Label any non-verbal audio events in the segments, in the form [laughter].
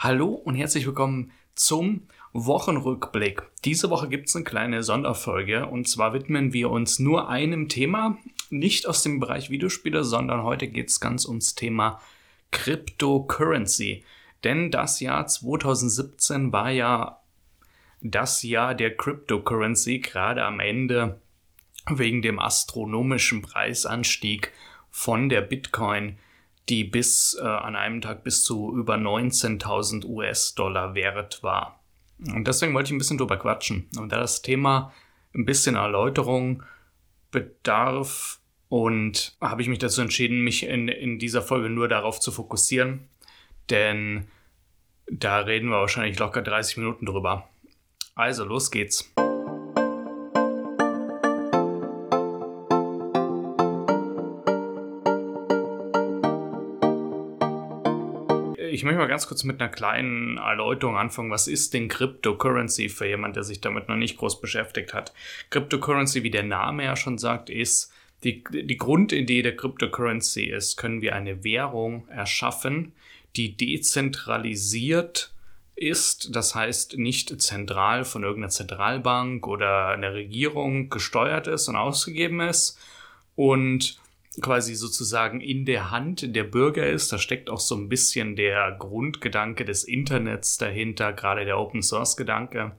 Hallo und herzlich willkommen zum Wochenrückblick. Diese Woche gibt es eine kleine Sonderfolge und zwar widmen wir uns nur einem Thema, nicht aus dem Bereich Videospiele, sondern heute geht es ganz ums Thema Cryptocurrency. Denn das Jahr 2017 war ja das Jahr der Cryptocurrency, gerade am Ende wegen dem astronomischen Preisanstieg von der Bitcoin die bis äh, an einem Tag bis zu über 19.000 US-Dollar wert war. Und deswegen wollte ich ein bisschen drüber quatschen. Und da das Thema ein bisschen Erläuterung bedarf und habe ich mich dazu entschieden, mich in, in dieser Folge nur darauf zu fokussieren, denn da reden wir wahrscheinlich locker 30 Minuten drüber. Also, los geht's. Ich möchte mal ganz kurz mit einer kleinen Erläuterung anfangen. Was ist denn Cryptocurrency für jemand, der sich damit noch nicht groß beschäftigt hat? Cryptocurrency, wie der Name ja schon sagt, ist die, die Grundidee der Cryptocurrency ist, können wir eine Währung erschaffen, die dezentralisiert ist, das heißt nicht zentral von irgendeiner Zentralbank oder einer Regierung gesteuert ist und ausgegeben ist und quasi sozusagen in der Hand der Bürger ist. Da steckt auch so ein bisschen der Grundgedanke des Internets dahinter, gerade der Open Source Gedanke.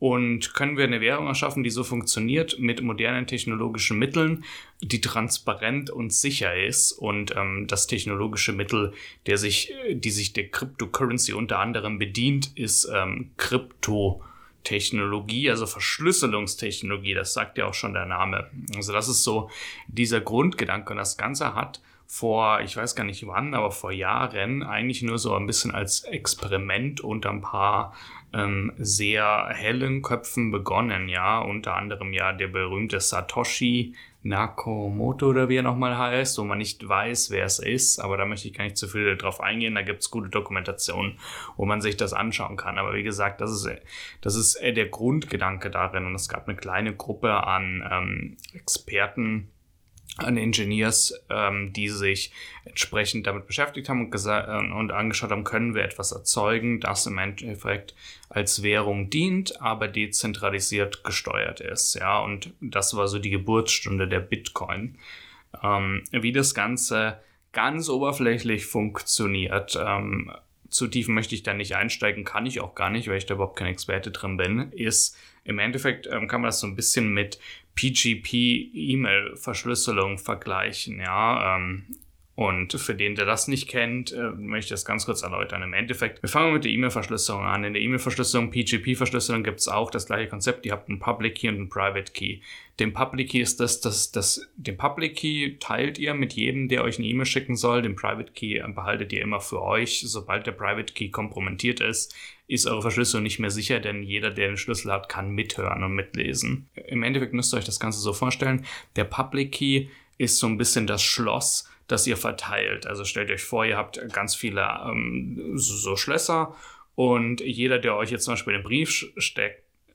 Und können wir eine Währung erschaffen, die so funktioniert mit modernen technologischen Mitteln, die transparent und sicher ist. Und ähm, das technologische Mittel, der sich, die sich der Cryptocurrency unter anderem bedient, ist ähm, Krypto. Technologie, also Verschlüsselungstechnologie, das sagt ja auch schon der Name. Also das ist so dieser Grundgedanke und das Ganze hat vor, ich weiß gar nicht wann, aber vor Jahren eigentlich nur so ein bisschen als Experiment unter ein paar ähm, sehr hellen Köpfen begonnen, ja, unter anderem ja der berühmte Satoshi Nakamoto oder wie er nochmal heißt, wo man nicht weiß, wer es ist, aber da möchte ich gar nicht zu viel drauf eingehen, da gibt es gute Dokumentationen, wo man sich das anschauen kann, aber wie gesagt, das ist, das ist der Grundgedanke darin. Und es gab eine kleine Gruppe an ähm, Experten, an Engineers, ähm, die sich entsprechend damit beschäftigt haben und, äh, und angeschaut haben, können wir etwas erzeugen, das im Endeffekt als Währung dient, aber dezentralisiert gesteuert ist. Ja, und das war so die Geburtsstunde der Bitcoin. Ähm, wie das Ganze ganz oberflächlich funktioniert, ähm, zu tief möchte ich da nicht einsteigen, kann ich auch gar nicht, weil ich da überhaupt kein Experte drin bin, ist im Endeffekt ähm, kann man das so ein bisschen mit PGP-E-Mail-Verschlüsselung vergleichen, ja. Ähm, und für den, der das nicht kennt, äh, möchte ich das ganz kurz erläutern. Im Endeffekt, wir fangen mit der E-Mail-Verschlüsselung an. In der E-Mail-Verschlüsselung, PGP-Verschlüsselung gibt es auch das gleiche Konzept. Ihr habt einen Public Key und einen Private Key. Den Public Key ist das, das, das, den Public Key teilt ihr mit jedem, der euch eine E-Mail schicken soll. Den Private Key behaltet ihr immer für euch. Sobald der Private Key kompromittiert ist, ist eure Verschlüsselung nicht mehr sicher, denn jeder, der den Schlüssel hat, kann mithören und mitlesen. Im Endeffekt müsst ihr euch das Ganze so vorstellen. Der Public Key ist so ein bisschen das Schloss, das ihr verteilt. Also stellt euch vor, ihr habt ganz viele ähm, so Schlösser und jeder, der euch jetzt zum Beispiel einen Brief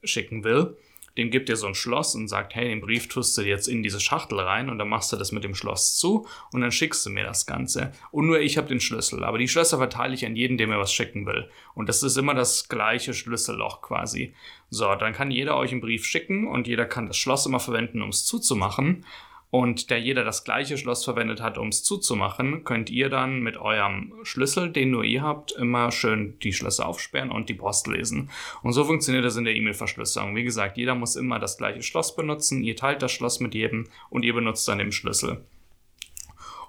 schicken will, dem gibt ihr so ein Schloss und sagt, hey, den Brief tust du jetzt in diese Schachtel rein und dann machst du das mit dem Schloss zu und dann schickst du mir das Ganze. Und nur ich habe den Schlüssel, aber die Schlösser verteile ich an jeden, der mir was schicken will. Und das ist immer das gleiche Schlüsselloch quasi. So, dann kann jeder euch einen Brief schicken und jeder kann das Schloss immer verwenden, um es zuzumachen. Und da jeder das gleiche Schloss verwendet hat, um es zuzumachen, könnt ihr dann mit eurem Schlüssel, den nur ihr habt, immer schön die Schlösser aufsperren und die Post lesen. Und so funktioniert das in der E-Mail-Verschlüsselung. Wie gesagt, jeder muss immer das gleiche Schloss benutzen, ihr teilt das Schloss mit jedem und ihr benutzt dann den Schlüssel.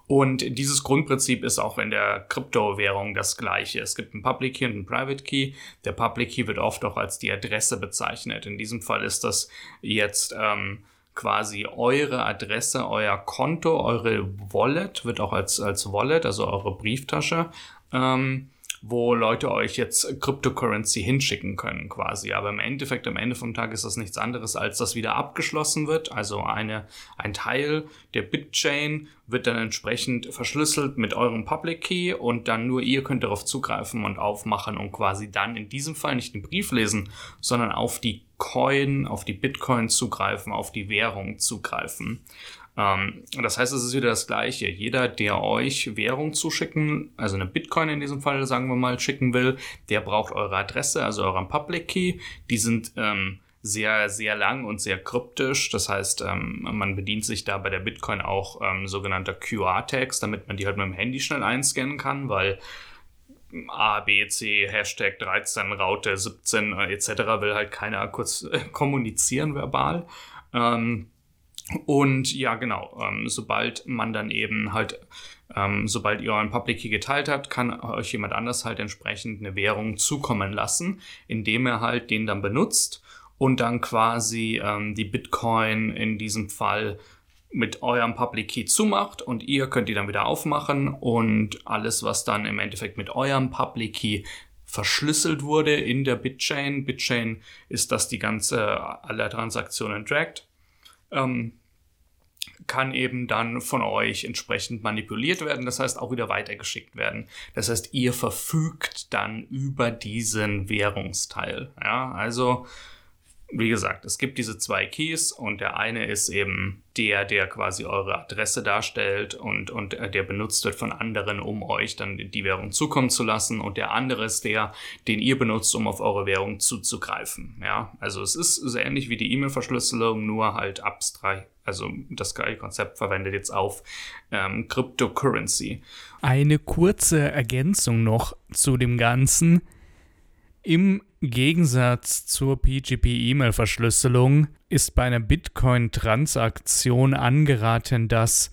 Und dieses Grundprinzip ist auch in der Kryptowährung das gleiche. Es gibt einen Public Key und einen Private Key. Der Public Key wird oft auch als die Adresse bezeichnet. In diesem Fall ist das jetzt ähm, quasi eure Adresse, euer Konto, eure Wallet, wird auch als, als Wallet, also eure Brieftasche, ähm, wo Leute euch jetzt Cryptocurrency hinschicken können quasi. Aber im Endeffekt, am Ende vom Tag ist das nichts anderes, als dass wieder abgeschlossen wird. Also eine, ein Teil der Bitchain wird dann entsprechend verschlüsselt mit eurem Public Key und dann nur ihr könnt darauf zugreifen und aufmachen und quasi dann in diesem Fall nicht den Brief lesen, sondern auf die Coin, auf die Bitcoin zugreifen, auf die Währung zugreifen. Ähm, das heißt, es ist wieder das Gleiche. Jeder, der euch Währung zuschicken, also eine Bitcoin in diesem Fall, sagen wir mal, schicken will, der braucht eure Adresse, also euren Public Key. Die sind ähm, sehr, sehr lang und sehr kryptisch. Das heißt, ähm, man bedient sich da bei der Bitcoin auch ähm, sogenannter QR-Tags, damit man die halt mit dem Handy schnell einscannen kann, weil A, B, C, Hashtag 13, Raute 17 äh, etc. will halt keiner kurz äh, kommunizieren verbal. Ähm, und ja, genau, ähm, sobald man dann eben halt, ähm, sobald ihr euren Public Key geteilt habt, kann euch jemand anders halt entsprechend eine Währung zukommen lassen, indem er halt den dann benutzt und dann quasi ähm, die Bitcoin in diesem Fall mit eurem Public Key zumacht und ihr könnt die dann wieder aufmachen und alles, was dann im Endeffekt mit eurem Public Key verschlüsselt wurde in der Bitchain. Bitchain ist das die ganze, alle Transaktionen trackt. Ähm, kann eben dann von euch entsprechend manipuliert werden, das heißt auch wieder weitergeschickt werden. Das heißt, ihr verfügt dann über diesen Währungsteil. Ja, also wie gesagt, es gibt diese zwei Keys und der eine ist eben der, der quasi eure Adresse darstellt und, und äh, der benutzt wird von anderen, um euch dann die Währung zukommen zu lassen und der andere ist der, den ihr benutzt, um auf eure Währung zuzugreifen. Ja, also es ist so ähnlich wie die E-Mail-Verschlüsselung, nur halt abstrakt. Also das gleiche Konzept verwendet jetzt auf ähm, Cryptocurrency. Eine kurze Ergänzung noch zu dem Ganzen. Im Gegensatz zur PGP-E-Mail-Verschlüsselung ist bei einer Bitcoin-Transaktion angeraten, dass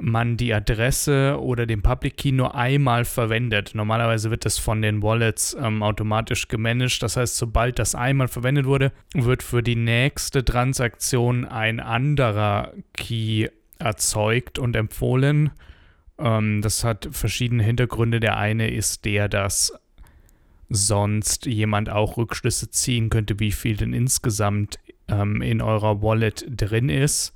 man die Adresse oder den Public Key nur einmal verwendet. Normalerweise wird das von den Wallets ähm, automatisch gemanagt. Das heißt, sobald das einmal verwendet wurde, wird für die nächste Transaktion ein anderer Key erzeugt und empfohlen. Ähm, das hat verschiedene Hintergründe. Der eine ist der, dass sonst jemand auch Rückschlüsse ziehen könnte, wie viel denn insgesamt ähm, in eurer Wallet drin ist,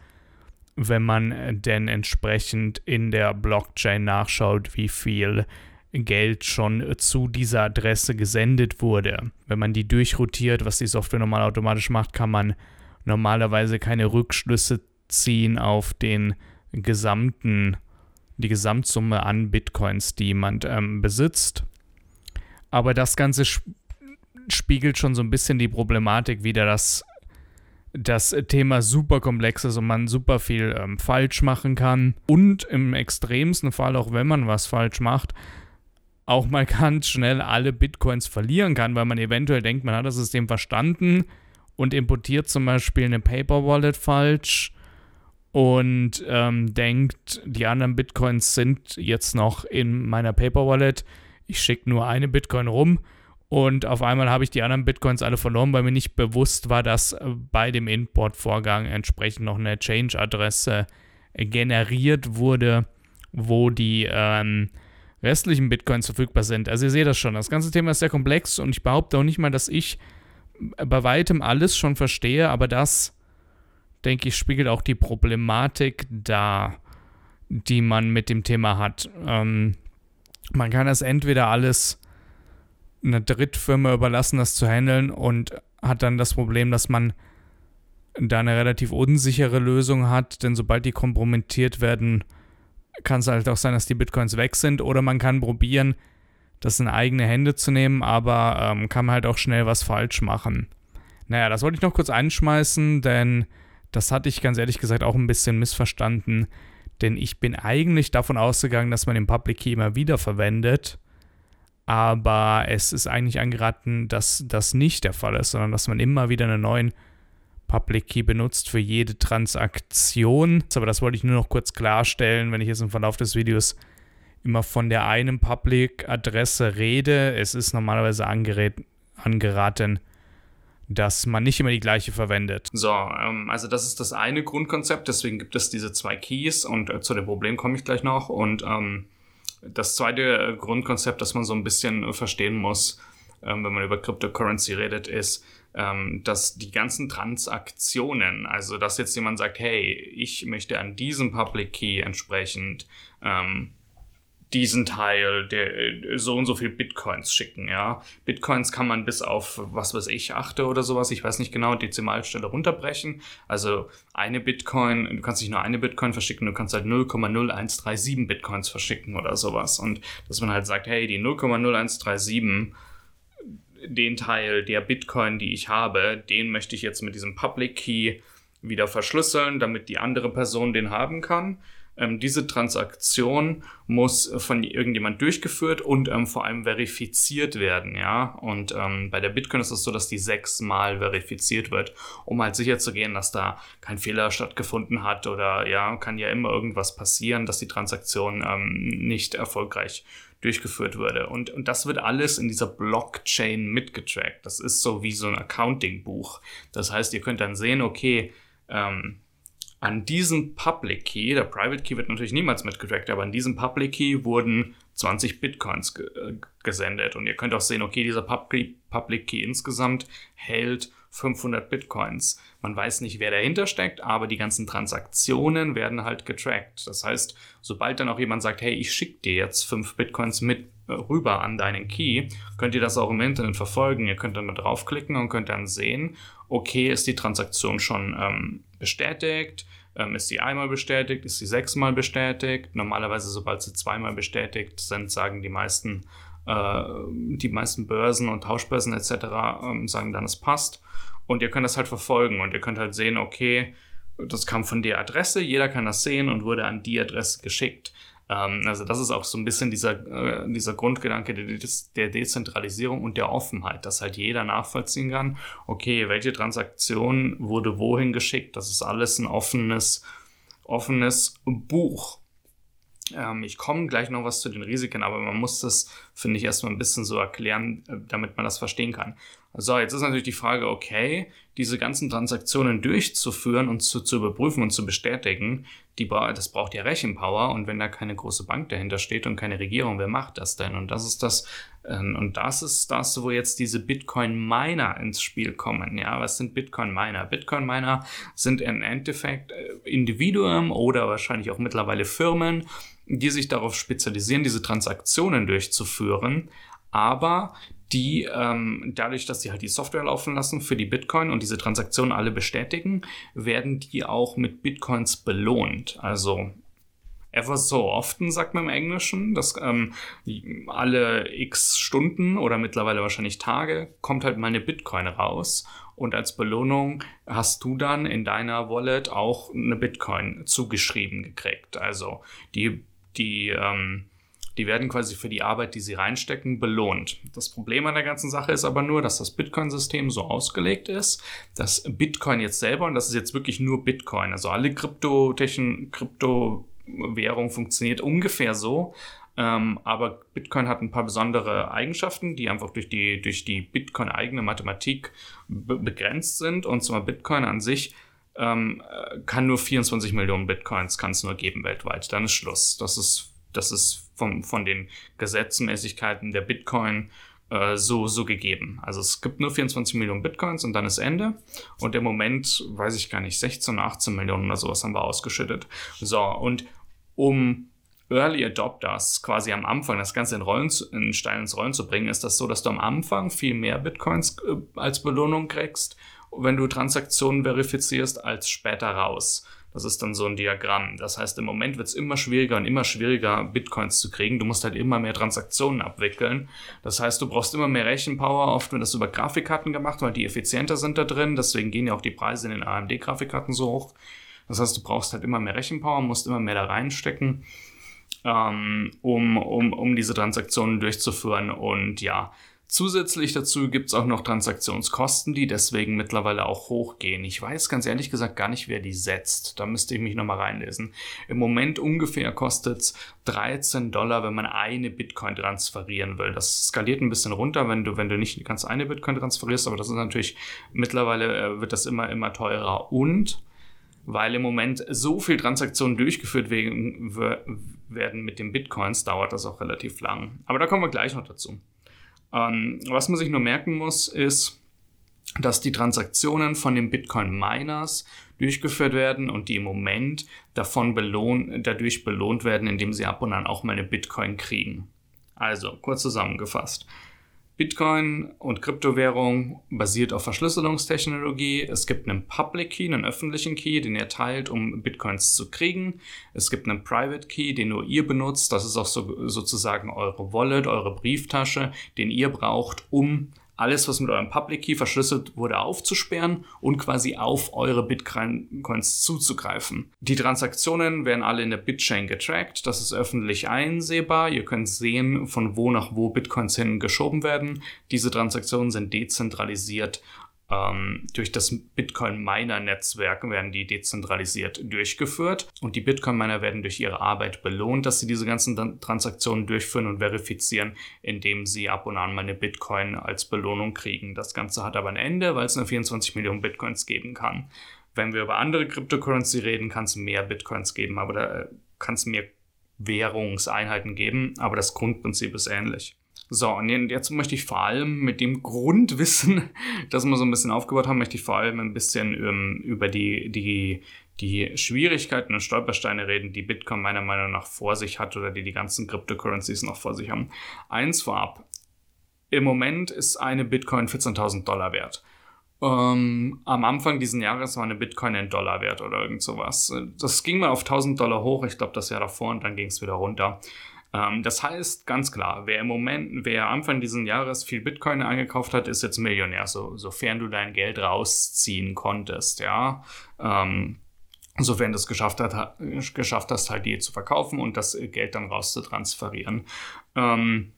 wenn man denn entsprechend in der Blockchain nachschaut, wie viel Geld schon zu dieser Adresse gesendet wurde. Wenn man die durchrotiert, was die Software normal automatisch macht, kann man normalerweise keine Rückschlüsse ziehen auf den gesamten, die Gesamtsumme an Bitcoins, die man ähm, besitzt. Aber das Ganze spiegelt schon so ein bisschen die Problematik wider, dass das Thema super komplex ist und man super viel ähm, falsch machen kann. Und im extremsten Fall, auch wenn man was falsch macht, auch mal [laughs] ganz schnell alle Bitcoins verlieren kann, weil man eventuell denkt, man hat das System verstanden und importiert zum Beispiel eine Paper Wallet falsch und ähm, denkt, die anderen Bitcoins sind jetzt noch in meiner Paper Wallet ich schicke nur eine Bitcoin rum und auf einmal habe ich die anderen Bitcoins alle verloren, weil mir nicht bewusst war, dass äh, bei dem Importvorgang entsprechend noch eine Change-Adresse generiert wurde, wo die ähm, restlichen Bitcoins verfügbar sind. Also ihr seht das schon, das ganze Thema ist sehr komplex und ich behaupte auch nicht mal, dass ich bei weitem alles schon verstehe, aber das, denke ich, spiegelt auch die Problematik dar, die man mit dem Thema hat. Ähm, man kann das entweder alles einer Drittfirma überlassen, das zu handeln und hat dann das Problem, dass man da eine relativ unsichere Lösung hat, denn sobald die kompromittiert werden, kann es halt auch sein, dass die Bitcoins weg sind oder man kann probieren, das in eigene Hände zu nehmen, aber ähm, kann man halt auch schnell was falsch machen. Naja, das wollte ich noch kurz einschmeißen, denn das hatte ich ganz ehrlich gesagt auch ein bisschen missverstanden. Denn ich bin eigentlich davon ausgegangen, dass man den Public Key immer wieder verwendet. Aber es ist eigentlich angeraten, dass das nicht der Fall ist, sondern dass man immer wieder einen neuen Public Key benutzt für jede Transaktion. Aber das wollte ich nur noch kurz klarstellen, wenn ich jetzt im Verlauf des Videos immer von der einen Public-Adresse rede. Es ist normalerweise angeraten, dass man nicht immer die gleiche verwendet. So, ähm, also das ist das eine Grundkonzept, deswegen gibt es diese zwei Keys und äh, zu dem Problem komme ich gleich noch. Und ähm, das zweite äh, Grundkonzept, das man so ein bisschen äh, verstehen muss, ähm, wenn man über Cryptocurrency redet, ist, ähm, dass die ganzen Transaktionen, also dass jetzt jemand sagt, hey, ich möchte an diesem Public Key entsprechend ähm, diesen Teil, der äh, so und so viel Bitcoins schicken, ja. Bitcoins kann man bis auf, was weiß ich, achte oder sowas, ich weiß nicht genau, Dezimalstelle runterbrechen. Also eine Bitcoin, du kannst nicht nur eine Bitcoin verschicken, du kannst halt 0,0137 Bitcoins verschicken oder sowas. Und dass man halt sagt, hey, die 0,0137 den Teil der Bitcoin, die ich habe, den möchte ich jetzt mit diesem Public Key wieder verschlüsseln, damit die andere Person den haben kann. Ähm, diese Transaktion muss von irgendjemand durchgeführt und ähm, vor allem verifiziert werden, ja. Und ähm, bei der Bitcoin ist es so, dass die sechsmal verifiziert wird, um halt sicher zu gehen, dass da kein Fehler stattgefunden hat oder ja, kann ja immer irgendwas passieren, dass die Transaktion ähm, nicht erfolgreich durchgeführt wurde. Und, und das wird alles in dieser Blockchain mitgetrackt. Das ist so wie so ein Accounting-Buch. Das heißt, ihr könnt dann sehen, okay, ähm, an diesem Public Key, der Private Key wird natürlich niemals mitgetrackt, aber an diesem Public Key wurden 20 Bitcoins ge äh, gesendet. Und ihr könnt auch sehen, okay, dieser Public, Public Key insgesamt hält 500 Bitcoins. Man weiß nicht, wer dahinter steckt, aber die ganzen Transaktionen werden halt getrackt. Das heißt, sobald dann auch jemand sagt, hey, ich schicke dir jetzt 5 Bitcoins mit äh, rüber an deinen Key, könnt ihr das auch im Internet verfolgen. Ihr könnt dann mal draufklicken und könnt dann sehen, okay, ist die Transaktion schon ähm, bestätigt? Ähm, ist sie einmal bestätigt? Ist sie sechsmal bestätigt? Normalerweise, sobald sie zweimal bestätigt sind, sagen die meisten, äh, die meisten Börsen und Tauschbörsen etc. Ähm, sagen dann, es passt. Und ihr könnt das halt verfolgen und ihr könnt halt sehen, okay, das kam von der Adresse, jeder kann das sehen und wurde an die Adresse geschickt. Ähm, also das ist auch so ein bisschen dieser, äh, dieser Grundgedanke der, der Dezentralisierung und der Offenheit, dass halt jeder nachvollziehen kann, okay, welche Transaktion wurde wohin geschickt. Das ist alles ein offenes, offenes Buch. Ähm, ich komme gleich noch was zu den Risiken, aber man muss das, finde ich, erstmal ein bisschen so erklären, äh, damit man das verstehen kann. So, jetzt ist natürlich die Frage, okay, diese ganzen Transaktionen durchzuführen und zu, zu überprüfen und zu bestätigen, die, das braucht ja Rechenpower und wenn da keine große Bank dahinter steht und keine Regierung, wer macht das denn? Und das ist das, ähm, und das ist das, wo jetzt diese Bitcoin-Miner ins Spiel kommen. Ja, was sind Bitcoin-Miner? Bitcoin-Miner sind im Endeffekt äh, Individuen oder wahrscheinlich auch mittlerweile Firmen, die sich darauf spezialisieren, diese Transaktionen durchzuführen, aber die ähm, dadurch, dass sie halt die Software laufen lassen für die Bitcoin und diese Transaktionen alle bestätigen, werden die auch mit Bitcoins belohnt. Also ever so often, sagt man im Englischen, dass ähm, alle x Stunden oder mittlerweile wahrscheinlich Tage kommt halt mal eine Bitcoin raus und als Belohnung hast du dann in deiner Wallet auch eine Bitcoin zugeschrieben gekriegt. Also die, die, ähm, die werden quasi für die Arbeit, die sie reinstecken, belohnt. Das Problem an der ganzen Sache ist aber nur, dass das Bitcoin-System so ausgelegt ist, dass Bitcoin jetzt selber, und das ist jetzt wirklich nur Bitcoin, also alle Kryptotechn, Kryptowährung funktioniert ungefähr so, ähm, aber Bitcoin hat ein paar besondere Eigenschaften, die einfach durch die, durch die Bitcoin-eigene Mathematik begrenzt sind. Und zwar Bitcoin an sich ähm, kann nur 24 Millionen Bitcoins kann es nur geben weltweit. Dann ist Schluss. Das ist, das ist vom, von den Gesetzmäßigkeiten der Bitcoin äh, so, so gegeben. Also es gibt nur 24 Millionen Bitcoins und dann ist Ende. Und im Moment, weiß ich gar nicht, 16, 18 Millionen oder sowas haben wir ausgeschüttet. So, und um Early Adopters quasi am Anfang das Ganze in, Rollen, in Stein ins Rollen zu bringen, ist das so, dass du am Anfang viel mehr Bitcoins äh, als Belohnung kriegst, wenn du Transaktionen verifizierst, als später raus. Das ist dann so ein Diagramm. Das heißt, im Moment wird es immer schwieriger und immer schwieriger, Bitcoins zu kriegen. Du musst halt immer mehr Transaktionen abwickeln. Das heißt, du brauchst immer mehr Rechenpower. Oft wird das über Grafikkarten gemacht, weil die effizienter sind da drin. Deswegen gehen ja auch die Preise in den AMD-Grafikkarten so hoch. Das heißt, du brauchst halt immer mehr Rechenpower, musst immer mehr da reinstecken, ähm, um, um, um diese Transaktionen durchzuführen. Und ja, Zusätzlich dazu gibt es auch noch Transaktionskosten, die deswegen mittlerweile auch hochgehen. Ich weiß ganz ehrlich gesagt gar nicht, wer die setzt. Da müsste ich mich nochmal reinlesen. Im Moment ungefähr kostet es 13 Dollar, wenn man eine Bitcoin transferieren will. Das skaliert ein bisschen runter, wenn du, wenn du nicht ganz eine Bitcoin transferierst, aber das ist natürlich, mittlerweile äh, wird das immer, immer teurer und weil im Moment so viel Transaktionen durchgeführt werden mit den Bitcoins, dauert das auch relativ lang. Aber da kommen wir gleich noch dazu. Ähm, was man sich nur merken muss, ist, dass die Transaktionen von den Bitcoin-Miners durchgeführt werden und die im Moment davon belohn dadurch belohnt werden, indem sie ab und an auch mal eine Bitcoin kriegen. Also, kurz zusammengefasst. Bitcoin und Kryptowährung basiert auf Verschlüsselungstechnologie. Es gibt einen Public Key, einen öffentlichen Key, den ihr teilt, um Bitcoins zu kriegen. Es gibt einen Private Key, den nur ihr benutzt. Das ist auch so, sozusagen eure Wallet, eure Brieftasche, den ihr braucht, um alles, was mit eurem Public Key verschlüsselt wurde, aufzusperren und quasi auf eure Bitcoins zuzugreifen. Die Transaktionen werden alle in der Bitchain getrackt. Das ist öffentlich einsehbar. Ihr könnt sehen, von wo nach wo Bitcoins hin geschoben werden. Diese Transaktionen sind dezentralisiert ähm, durch das Bitcoin-Miner-Netzwerk werden die dezentralisiert durchgeführt und die Bitcoin-Miner werden durch ihre Arbeit belohnt, dass sie diese ganzen Transaktionen durchführen und verifizieren, indem sie ab und an mal eine Bitcoin als Belohnung kriegen. Das Ganze hat aber ein Ende, weil es nur 24 Millionen Bitcoins geben kann. Wenn wir über andere Cryptocurrency reden, kann es mehr Bitcoins geben, aber da äh, kann es mehr Währungseinheiten geben, aber das Grundprinzip ist ähnlich. So, und jetzt möchte ich vor allem mit dem Grundwissen, [laughs] das wir so ein bisschen aufgebaut haben, möchte ich vor allem ein bisschen ähm, über die, die, die Schwierigkeiten und Stolpersteine reden, die Bitcoin meiner Meinung nach vor sich hat oder die die ganzen Cryptocurrencies noch vor sich haben. Eins vorab. Im Moment ist eine Bitcoin 14.000 Dollar wert. Ähm, am Anfang dieses Jahres war eine Bitcoin ein Dollar wert oder irgend sowas. Das ging mal auf 1000 Dollar hoch, ich glaube das Jahr davor, und dann ging es wieder runter. Ähm, das heißt ganz klar, wer im Moment, wer Anfang dieses Jahres viel Bitcoin eingekauft hat, ist jetzt Millionär, so, sofern du dein Geld rausziehen konntest, ja. Ähm, sofern du es geschafft, hat, geschafft hast, halt die zu verkaufen und das Geld dann rauszutransferieren. Ähm,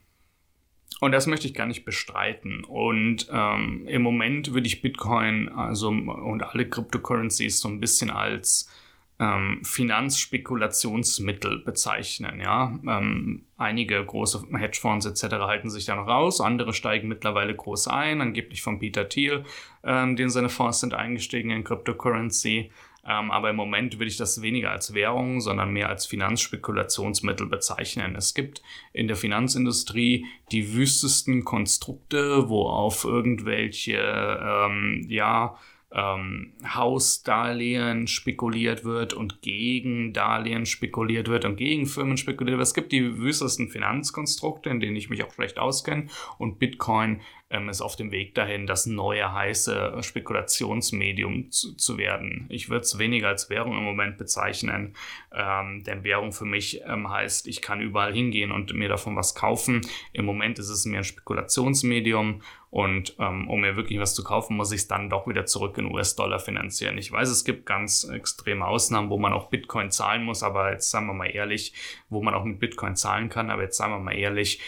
und das möchte ich gar nicht bestreiten. Und ähm, im Moment würde ich Bitcoin also und alle Cryptocurrencies so ein bisschen als ähm, Finanzspekulationsmittel bezeichnen. Ja? Ähm, einige große Hedgefonds etc. halten sich da noch raus, andere steigen mittlerweile groß ein, angeblich von Peter Thiel, ähm, den seine Fonds sind eingestiegen in Cryptocurrency. Ähm, aber im Moment würde ich das weniger als Währung, sondern mehr als Finanzspekulationsmittel bezeichnen. Es gibt in der Finanzindustrie die wüstesten Konstrukte, wo auf irgendwelche, ähm, ja, ähm, Hausdarlehen spekuliert wird und gegen Darlehen spekuliert wird und gegen Firmen spekuliert wird. Es gibt die wüstesten Finanzkonstrukte, in denen ich mich auch schlecht auskenne und Bitcoin ähm, ist auf dem Weg dahin, das neue heiße Spekulationsmedium zu, zu werden. Ich würde es weniger als Währung im Moment bezeichnen, ähm, denn Währung für mich ähm, heißt, ich kann überall hingehen und mir davon was kaufen. Im Moment ist es mehr ein Spekulationsmedium und ähm, um mir wirklich was zu kaufen, muss ich es dann doch wieder zurück in US-Dollar finanzieren. Ich weiß, es gibt ganz extreme Ausnahmen, wo man auch Bitcoin zahlen muss, aber jetzt sagen wir mal ehrlich, wo man auch mit Bitcoin zahlen kann, aber jetzt sagen wir mal ehrlich,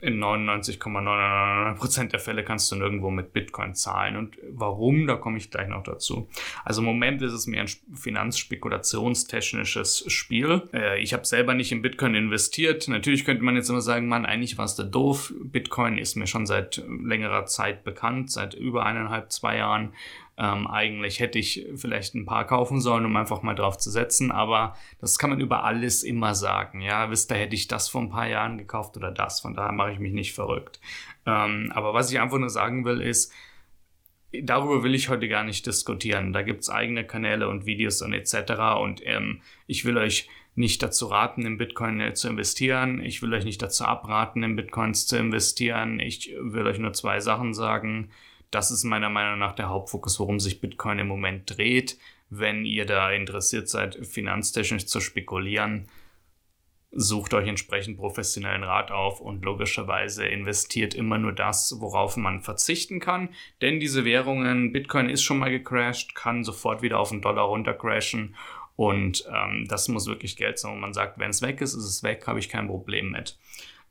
in 99,99% der Fälle kannst du nirgendwo mit Bitcoin zahlen. Und warum, da komme ich gleich noch dazu. Also im Moment ist es mehr ein finanzspekulationstechnisches Spiel. Äh, ich habe selber nicht in Bitcoin investiert. Natürlich könnte man jetzt immer sagen, Mann, eigentlich warst du doof. Bitcoin ist mir schon seit längerer Zeit bekannt, seit über eineinhalb, zwei Jahren. Ähm, eigentlich hätte ich vielleicht ein paar kaufen sollen, um einfach mal drauf zu setzen, aber das kann man über alles immer sagen. Ja, wisst ihr, hätte ich das vor ein paar Jahren gekauft oder das, von daher mache ich mich nicht verrückt. Ähm, aber was ich einfach nur sagen will, ist, darüber will ich heute gar nicht diskutieren. Da gibt es eigene Kanäle und Videos und etc. Und ähm, ich will euch nicht dazu raten, in Bitcoin zu investieren. Ich will euch nicht dazu abraten, in Bitcoins zu investieren. Ich will euch nur zwei Sachen sagen. Das ist meiner Meinung nach der Hauptfokus, worum sich Bitcoin im Moment dreht. Wenn ihr da interessiert seid, finanztechnisch zu spekulieren, sucht euch entsprechend professionellen Rat auf und logischerweise investiert immer nur das, worauf man verzichten kann. Denn diese Währungen, Bitcoin ist schon mal gecrashed, kann sofort wieder auf den Dollar runtercrashen und ähm, das muss wirklich Geld sein. Und man sagt, wenn es weg ist, ist es weg, habe ich kein Problem mit.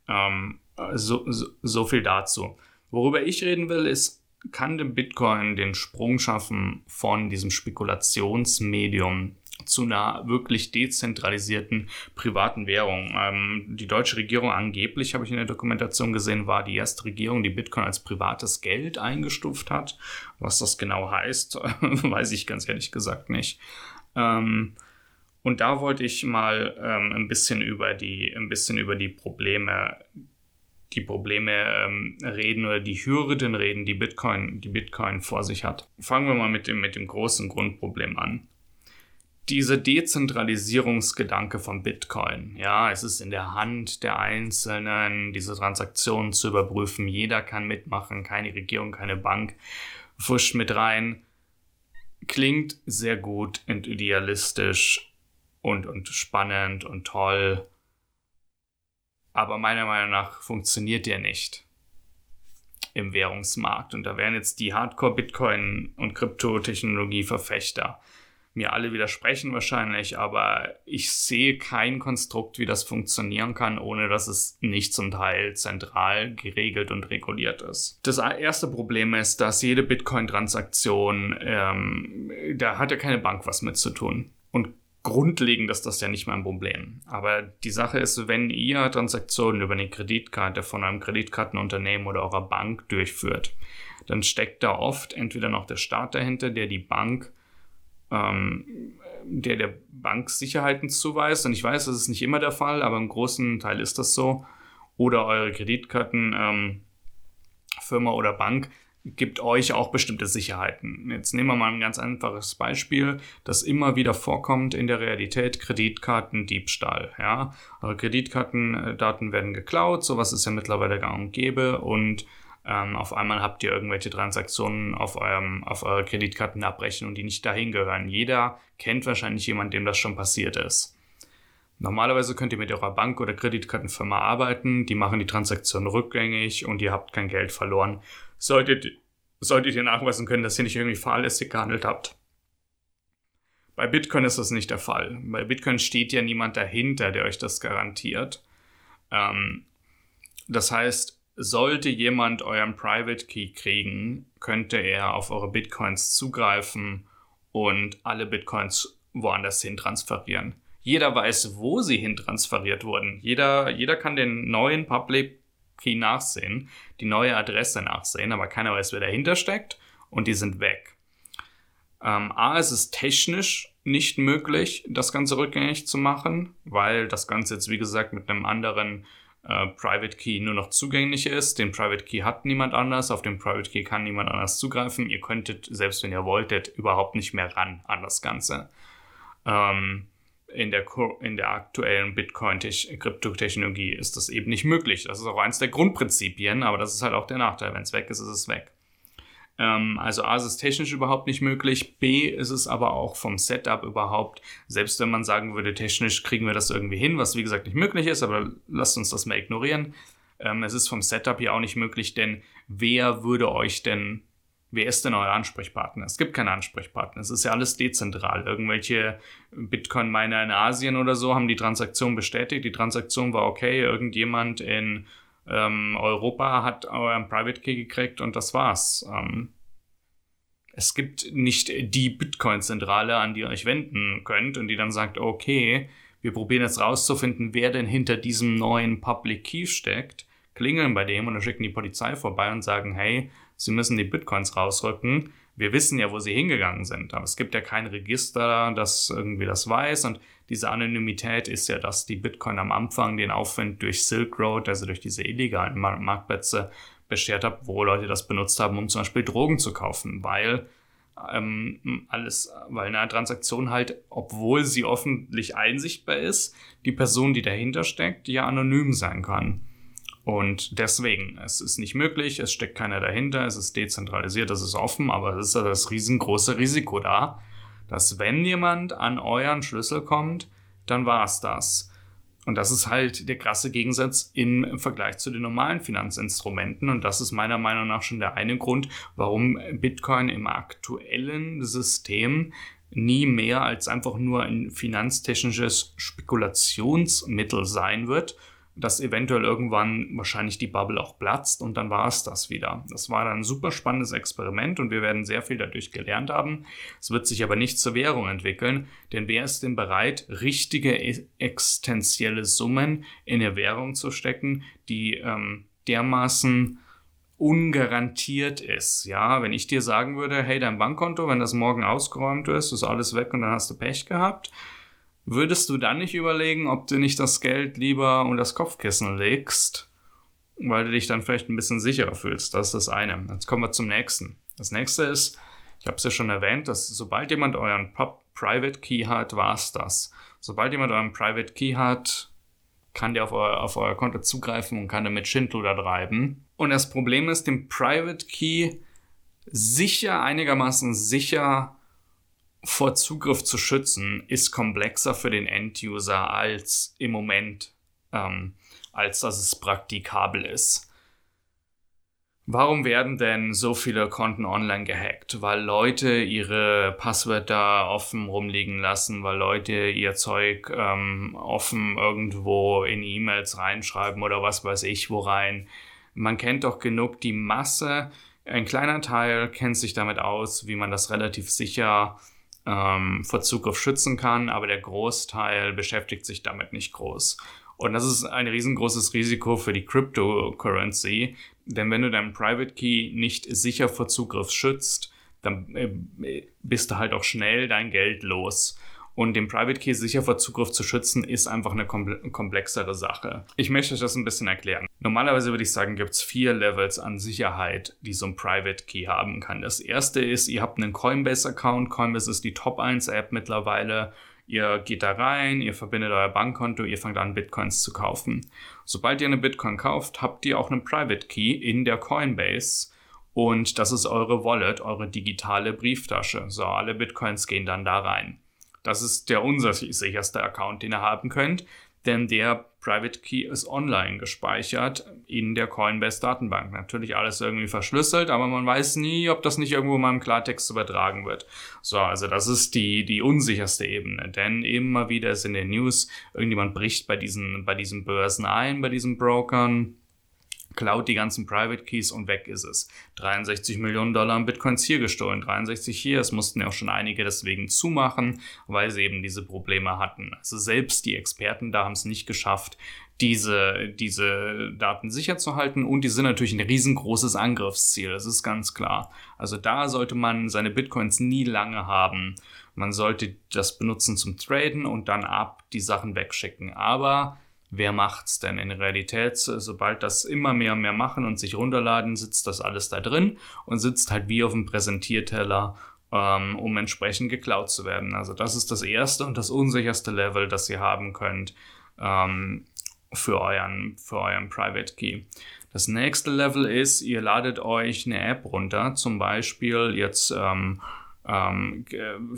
Ähm, so, so, so viel dazu. Worüber ich reden will, ist kann dem Bitcoin den Sprung schaffen von diesem Spekulationsmedium zu einer wirklich dezentralisierten privaten Währung. Ähm, die deutsche Regierung angeblich, habe ich in der Dokumentation gesehen, war die erste Regierung, die Bitcoin als privates Geld eingestuft hat. Was das genau heißt, [laughs] weiß ich ganz ehrlich gesagt nicht. Ähm, und da wollte ich mal ähm, ein bisschen über die, ein bisschen über die Probleme die Probleme ähm, reden oder die Hürden reden, die Bitcoin, die Bitcoin vor sich hat. Fangen wir mal mit dem, mit dem großen Grundproblem an. Dieser Dezentralisierungsgedanke von Bitcoin, ja, es ist in der Hand der Einzelnen, diese Transaktionen zu überprüfen. Jeder kann mitmachen, keine Regierung, keine Bank fuscht mit rein. Klingt sehr gut und idealistisch und, und spannend und toll aber meiner Meinung nach funktioniert der nicht im Währungsmarkt. Und da werden jetzt die Hardcore-Bitcoin- und Kryptotechnologie-Verfechter mir alle widersprechen wahrscheinlich, aber ich sehe kein Konstrukt, wie das funktionieren kann, ohne dass es nicht zum Teil zentral geregelt und reguliert ist. Das erste Problem ist, dass jede Bitcoin-Transaktion, ähm, da hat ja keine Bank was mit zu tun. Und grundlegend ist das ja nicht mein Problem. Aber die Sache ist, wenn ihr Transaktionen über eine Kreditkarte von einem Kreditkartenunternehmen oder eurer Bank durchführt, dann steckt da oft entweder noch der Staat dahinter, der die Bank, ähm, der der Bank Sicherheiten zuweist. Und ich weiß, das ist nicht immer der Fall, aber im großen Teil ist das so. Oder eure Kreditkartenfirma ähm, oder Bank gibt euch auch bestimmte Sicherheiten. Jetzt nehmen wir mal ein ganz einfaches Beispiel, das immer wieder vorkommt in der Realität, Kreditkartendiebstahl. Ja? Eure Kreditkartendaten werden geklaut, sowas ist ja mittlerweile gang und gäbe und ähm, auf einmal habt ihr irgendwelche Transaktionen auf, eurem, auf eurer Kreditkartenabrechnung, die nicht dahin gehören. Jeder kennt wahrscheinlich jemanden, dem das schon passiert ist. Normalerweise könnt ihr mit eurer Bank oder Kreditkartenfirma arbeiten, die machen die Transaktion rückgängig und ihr habt kein Geld verloren solltet, solltet ihr nachweisen können, dass ihr nicht irgendwie fahrlässig gehandelt habt. Bei Bitcoin ist das nicht der Fall. Bei Bitcoin steht ja niemand dahinter, der euch das garantiert. Ähm, das heißt, sollte jemand euren Private Key kriegen, könnte er auf eure Bitcoins zugreifen und alle Bitcoins woanders hin transferieren. Jeder weiß, wo sie hin transferiert wurden. Jeder, jeder kann den neuen Public Key nachsehen, die neue Adresse nachsehen, aber keiner weiß, wer dahinter steckt und die sind weg. Ähm, A, ist es technisch nicht möglich, das Ganze rückgängig zu machen, weil das Ganze jetzt, wie gesagt, mit einem anderen äh, Private Key nur noch zugänglich ist. Den Private Key hat niemand anders, auf den Private Key kann niemand anders zugreifen. Ihr könntet, selbst wenn ihr wolltet, überhaupt nicht mehr ran an das Ganze. Ähm, in der, in der aktuellen Bitcoin-Kryptotechnologie ist das eben nicht möglich. Das ist auch eins der Grundprinzipien, aber das ist halt auch der Nachteil. Wenn es weg ist, ist es weg. Ähm, also A, ist es technisch überhaupt nicht möglich. B, ist es aber auch vom Setup überhaupt, selbst wenn man sagen würde, technisch kriegen wir das irgendwie hin, was wie gesagt nicht möglich ist, aber lasst uns das mal ignorieren. Ähm, es ist vom Setup hier auch nicht möglich, denn wer würde euch denn wer ist denn euer Ansprechpartner? Es gibt keine Ansprechpartner. Es ist ja alles dezentral. Irgendwelche Bitcoin-Miner in Asien oder so haben die Transaktion bestätigt. Die Transaktion war okay. Irgendjemand in ähm, Europa hat euren Private Key gekriegt und das war's. Ähm, es gibt nicht die Bitcoin-Zentrale, an die ihr euch wenden könnt und die dann sagt, okay, wir probieren jetzt rauszufinden, wer denn hinter diesem neuen Public Key steckt, klingeln bei dem und dann schicken die Polizei vorbei und sagen, hey, sie müssen die Bitcoins rausrücken. Wir wissen ja, wo sie hingegangen sind, aber es gibt ja kein Register, das irgendwie das weiß und diese Anonymität ist ja, dass die Bitcoin am Anfang den Aufwand durch Silk Road, also durch diese illegalen Marktplätze, beschert hat, wo Leute das benutzt haben, um zum Beispiel Drogen zu kaufen, weil ähm, alles, weil eine Transaktion halt, obwohl sie öffentlich einsichtbar ist, die Person, die dahinter steckt, ja anonym sein kann. Und deswegen, es ist nicht möglich, es steckt keiner dahinter, es ist dezentralisiert, es ist offen, aber es ist das riesengroße Risiko da, dass wenn jemand an euren Schlüssel kommt, dann war es das. Und das ist halt der krasse Gegensatz im Vergleich zu den normalen Finanzinstrumenten. Und das ist meiner Meinung nach schon der eine Grund, warum Bitcoin im aktuellen System nie mehr als einfach nur ein finanztechnisches Spekulationsmittel sein wird, dass eventuell irgendwann wahrscheinlich die Bubble auch platzt und dann war es das wieder. Das war dann ein super spannendes Experiment und wir werden sehr viel dadurch gelernt haben. Es wird sich aber nicht zur Währung entwickeln, denn wer ist denn bereit, richtige e-, existenzielle Summen in eine Währung zu stecken, die ähm, dermaßen ungarantiert ist. Ja, wenn ich dir sagen würde, hey, dein Bankkonto, wenn das morgen ausgeräumt ist, ist alles weg und dann hast du Pech gehabt, Würdest du dann nicht überlegen, ob du nicht das Geld lieber unter das Kopfkissen legst weil du dich dann vielleicht ein bisschen sicherer fühlst. Das ist das eine. Jetzt kommen wir zum nächsten. Das nächste ist, ich habe es ja schon erwähnt, dass sobald jemand euren Private Key hat, war es das. Sobald jemand euren Private Key hat, kann der auf euer, auf euer Konto zugreifen und kann damit Schindluder treiben. Und das Problem ist, den Private Key sicher, einigermaßen sicher vor Zugriff zu schützen, ist komplexer für den End-User als im Moment, ähm, als dass es praktikabel ist. Warum werden denn so viele Konten online gehackt? Weil Leute ihre Passwörter offen rumliegen lassen, weil Leute ihr Zeug ähm, offen irgendwo in E-Mails reinschreiben oder was weiß ich wo rein. Man kennt doch genug die Masse. Ein kleiner Teil kennt sich damit aus, wie man das relativ sicher ähm, vor Zugriff schützen kann, aber der Großteil beschäftigt sich damit nicht groß. Und das ist ein riesengroßes Risiko für die Cryptocurrency, denn wenn du deinen Private Key nicht sicher vor Zugriff schützt, dann äh, bist du halt auch schnell dein Geld los. Und den Private Key sicher vor Zugriff zu schützen, ist einfach eine komplexere Sache. Ich möchte euch das ein bisschen erklären. Normalerweise würde ich sagen, gibt es vier Levels an Sicherheit, die so ein Private Key haben kann. Das erste ist, ihr habt einen Coinbase-Account. Coinbase ist die Top 1-App mittlerweile Ihr geht da rein, ihr verbindet euer Bankkonto, ihr fangt an, Bitcoins zu kaufen. Sobald ihr eine Bitcoin kauft, habt ihr auch einen Private Key in der Coinbase. Und das ist eure Wallet, eure digitale Brieftasche. So, alle Bitcoins gehen dann da rein. Das ist der unsicherste Account, den ihr haben könnt denn der Private Key ist online gespeichert in der Coinbase Datenbank. Natürlich alles irgendwie verschlüsselt, aber man weiß nie, ob das nicht irgendwo mal im Klartext übertragen wird. So, also das ist die, die unsicherste Ebene, denn immer wieder ist in den News, irgendjemand bricht bei diesen, bei diesen Börsen ein, bei diesen Brokern klaut die ganzen Private Keys und weg ist es. 63 Millionen Dollar an Bitcoins hier gestohlen, 63 hier. Es mussten ja auch schon einige deswegen zumachen, weil sie eben diese Probleme hatten. Also selbst die Experten da haben es nicht geschafft, diese, diese Daten sicher zu halten und die sind natürlich ein riesengroßes Angriffsziel, das ist ganz klar. Also da sollte man seine Bitcoins nie lange haben. Man sollte das benutzen zum Traden und dann ab die Sachen wegschicken. Aber wer macht's denn? In Realität, sobald das immer mehr und mehr machen und sich runterladen, sitzt das alles da drin und sitzt halt wie auf dem Präsentierteller, ähm, um entsprechend geklaut zu werden. Also das ist das erste und das unsicherste Level, das ihr haben könnt ähm, für, euren, für euren Private Key. Das nächste Level ist, ihr ladet euch eine App runter, zum Beispiel jetzt ähm, ähm,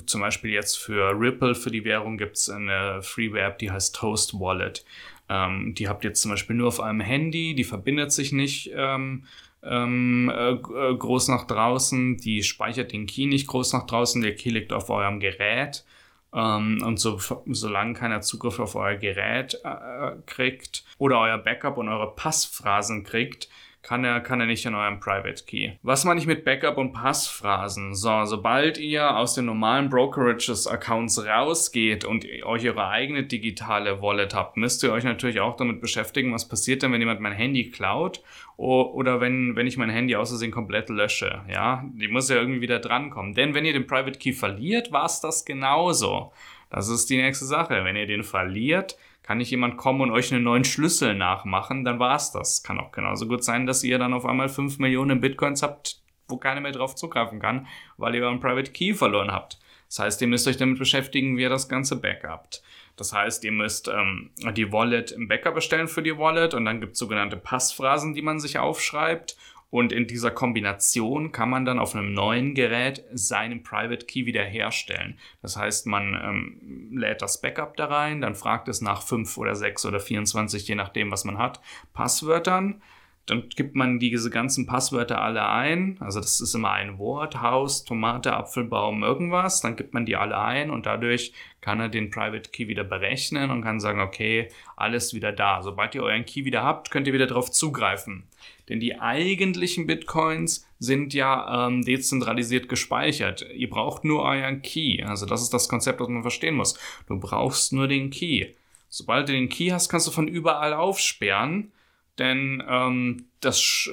zum Beispiel jetzt für Ripple, für die Währung gibt es eine Freeware-App, die heißt Toast Wallet. Ähm, die habt ihr zum Beispiel nur auf einem Handy, die verbindet sich nicht ähm, ähm, äh, äh, groß nach draußen, die speichert den Key nicht groß nach draußen, der Key liegt auf eurem Gerät. Ähm, und so, solange keiner Zugriff auf euer Gerät äh, kriegt oder euer Backup und eure Passphrasen kriegt, kann er, kann er nicht in eurem Private Key. Was meine ich mit Backup und Passphrasen? So, sobald ihr aus den normalen Brokerages Accounts rausgeht und euch eure eigene digitale Wallet habt, müsst ihr euch natürlich auch damit beschäftigen, was passiert denn, wenn jemand mein Handy klaut oder wenn, wenn ich mein Handy außersehen komplett lösche. Ja, die muss ja irgendwie wieder drankommen. Denn wenn ihr den Private Key verliert, war es das genauso. Das ist die nächste Sache. Wenn ihr den verliert, kann nicht jemand kommen und euch einen neuen Schlüssel nachmachen, dann war es das. Kann auch genauso gut sein, dass ihr dann auf einmal 5 Millionen Bitcoins habt, wo keiner mehr drauf zugreifen kann, weil ihr euren Private Key verloren habt. Das heißt, ihr müsst euch damit beschäftigen, wie ihr das Ganze backupt. Das heißt, ihr müsst ähm, die Wallet im Backup erstellen für die Wallet und dann gibt es sogenannte Passphrasen, die man sich aufschreibt und in dieser Kombination kann man dann auf einem neuen Gerät seinen Private Key wiederherstellen. Das heißt, man ähm, lädt das Backup da rein, dann fragt es nach 5 oder 6 oder 24, je nachdem, was man hat, Passwörtern. Dann gibt man diese ganzen Passwörter alle ein. Also das ist immer ein Wort, Haus, Tomate, Apfelbaum, irgendwas. Dann gibt man die alle ein und dadurch kann er den Private Key wieder berechnen und kann sagen, okay, alles wieder da. Sobald ihr euren Key wieder habt, könnt ihr wieder darauf zugreifen. Denn die eigentlichen Bitcoins sind ja ähm, dezentralisiert gespeichert. Ihr braucht nur euren Key. Also das ist das Konzept, das man verstehen muss. Du brauchst nur den Key. Sobald du den Key hast, kannst du von überall aufsperren. Denn ähm, das,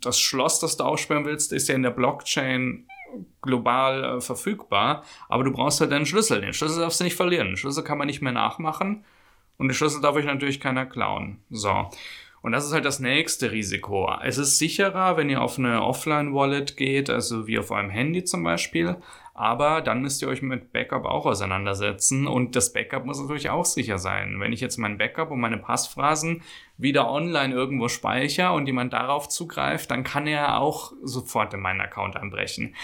das Schloss, das du aufsperren willst, ist ja in der Blockchain global äh, verfügbar. Aber du brauchst halt einen Schlüssel. Den Schlüssel darfst du nicht verlieren. Den Schlüssel kann man nicht mehr nachmachen. Und den Schlüssel darf euch natürlich keiner klauen. So. Und das ist halt das nächste Risiko. Es ist sicherer, wenn ihr auf eine Offline-Wallet geht, also wie auf eurem Handy zum Beispiel. Aber dann müsst ihr euch mit Backup auch auseinandersetzen und das Backup muss natürlich auch sicher sein. Wenn ich jetzt mein Backup und meine Passphrasen wieder online irgendwo speichere und jemand darauf zugreift, dann kann er auch sofort in meinen Account einbrechen.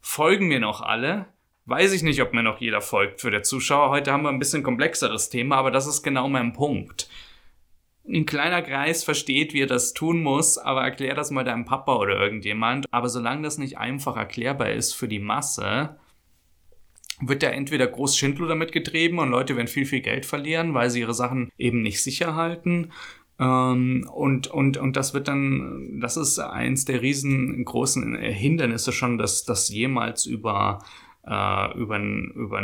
Folgen mir noch alle? Weiß ich nicht, ob mir noch jeder folgt für der Zuschauer. Heute haben wir ein bisschen komplexeres Thema, aber das ist genau mein Punkt ein kleiner Kreis versteht, wie er das tun muss, aber erklär das mal deinem Papa oder irgendjemand. Aber solange das nicht einfach erklärbar ist für die Masse, wird da entweder groß Schindler damit getrieben und Leute werden viel, viel Geld verlieren, weil sie ihre Sachen eben nicht sicher halten. Ähm, und, und, und das wird dann, das ist eins der riesengroßen Hindernisse schon, dass das jemals über, äh, über, über,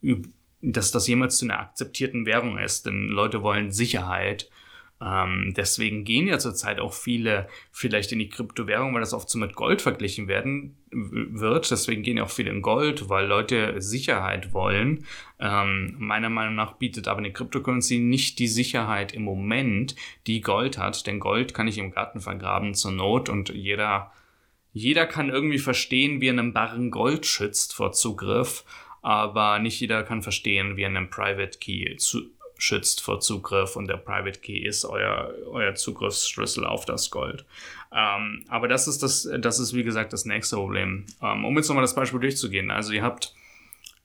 über dass das jemals zu einer akzeptierten Währung ist. Denn Leute wollen Sicherheit ähm, deswegen gehen ja zurzeit auch viele vielleicht in die Kryptowährung, weil das oft so mit Gold verglichen werden wird. Deswegen gehen ja auch viele in Gold, weil Leute Sicherheit wollen. Ähm, meiner Meinung nach bietet aber eine Cryptocurrency nicht die Sicherheit im Moment, die Gold hat. Denn Gold kann ich im Garten vergraben zur Not und jeder, jeder kann irgendwie verstehen, wie er einen Barren Gold schützt vor Zugriff aber nicht jeder kann verstehen, wie er einen Private Key zu, schützt vor Zugriff und der Private Key ist euer, euer Zugriffsschlüssel auf das Gold. Ähm, aber das ist das, das ist wie gesagt das nächste Problem. Ähm, um jetzt nochmal das Beispiel durchzugehen. Also ihr habt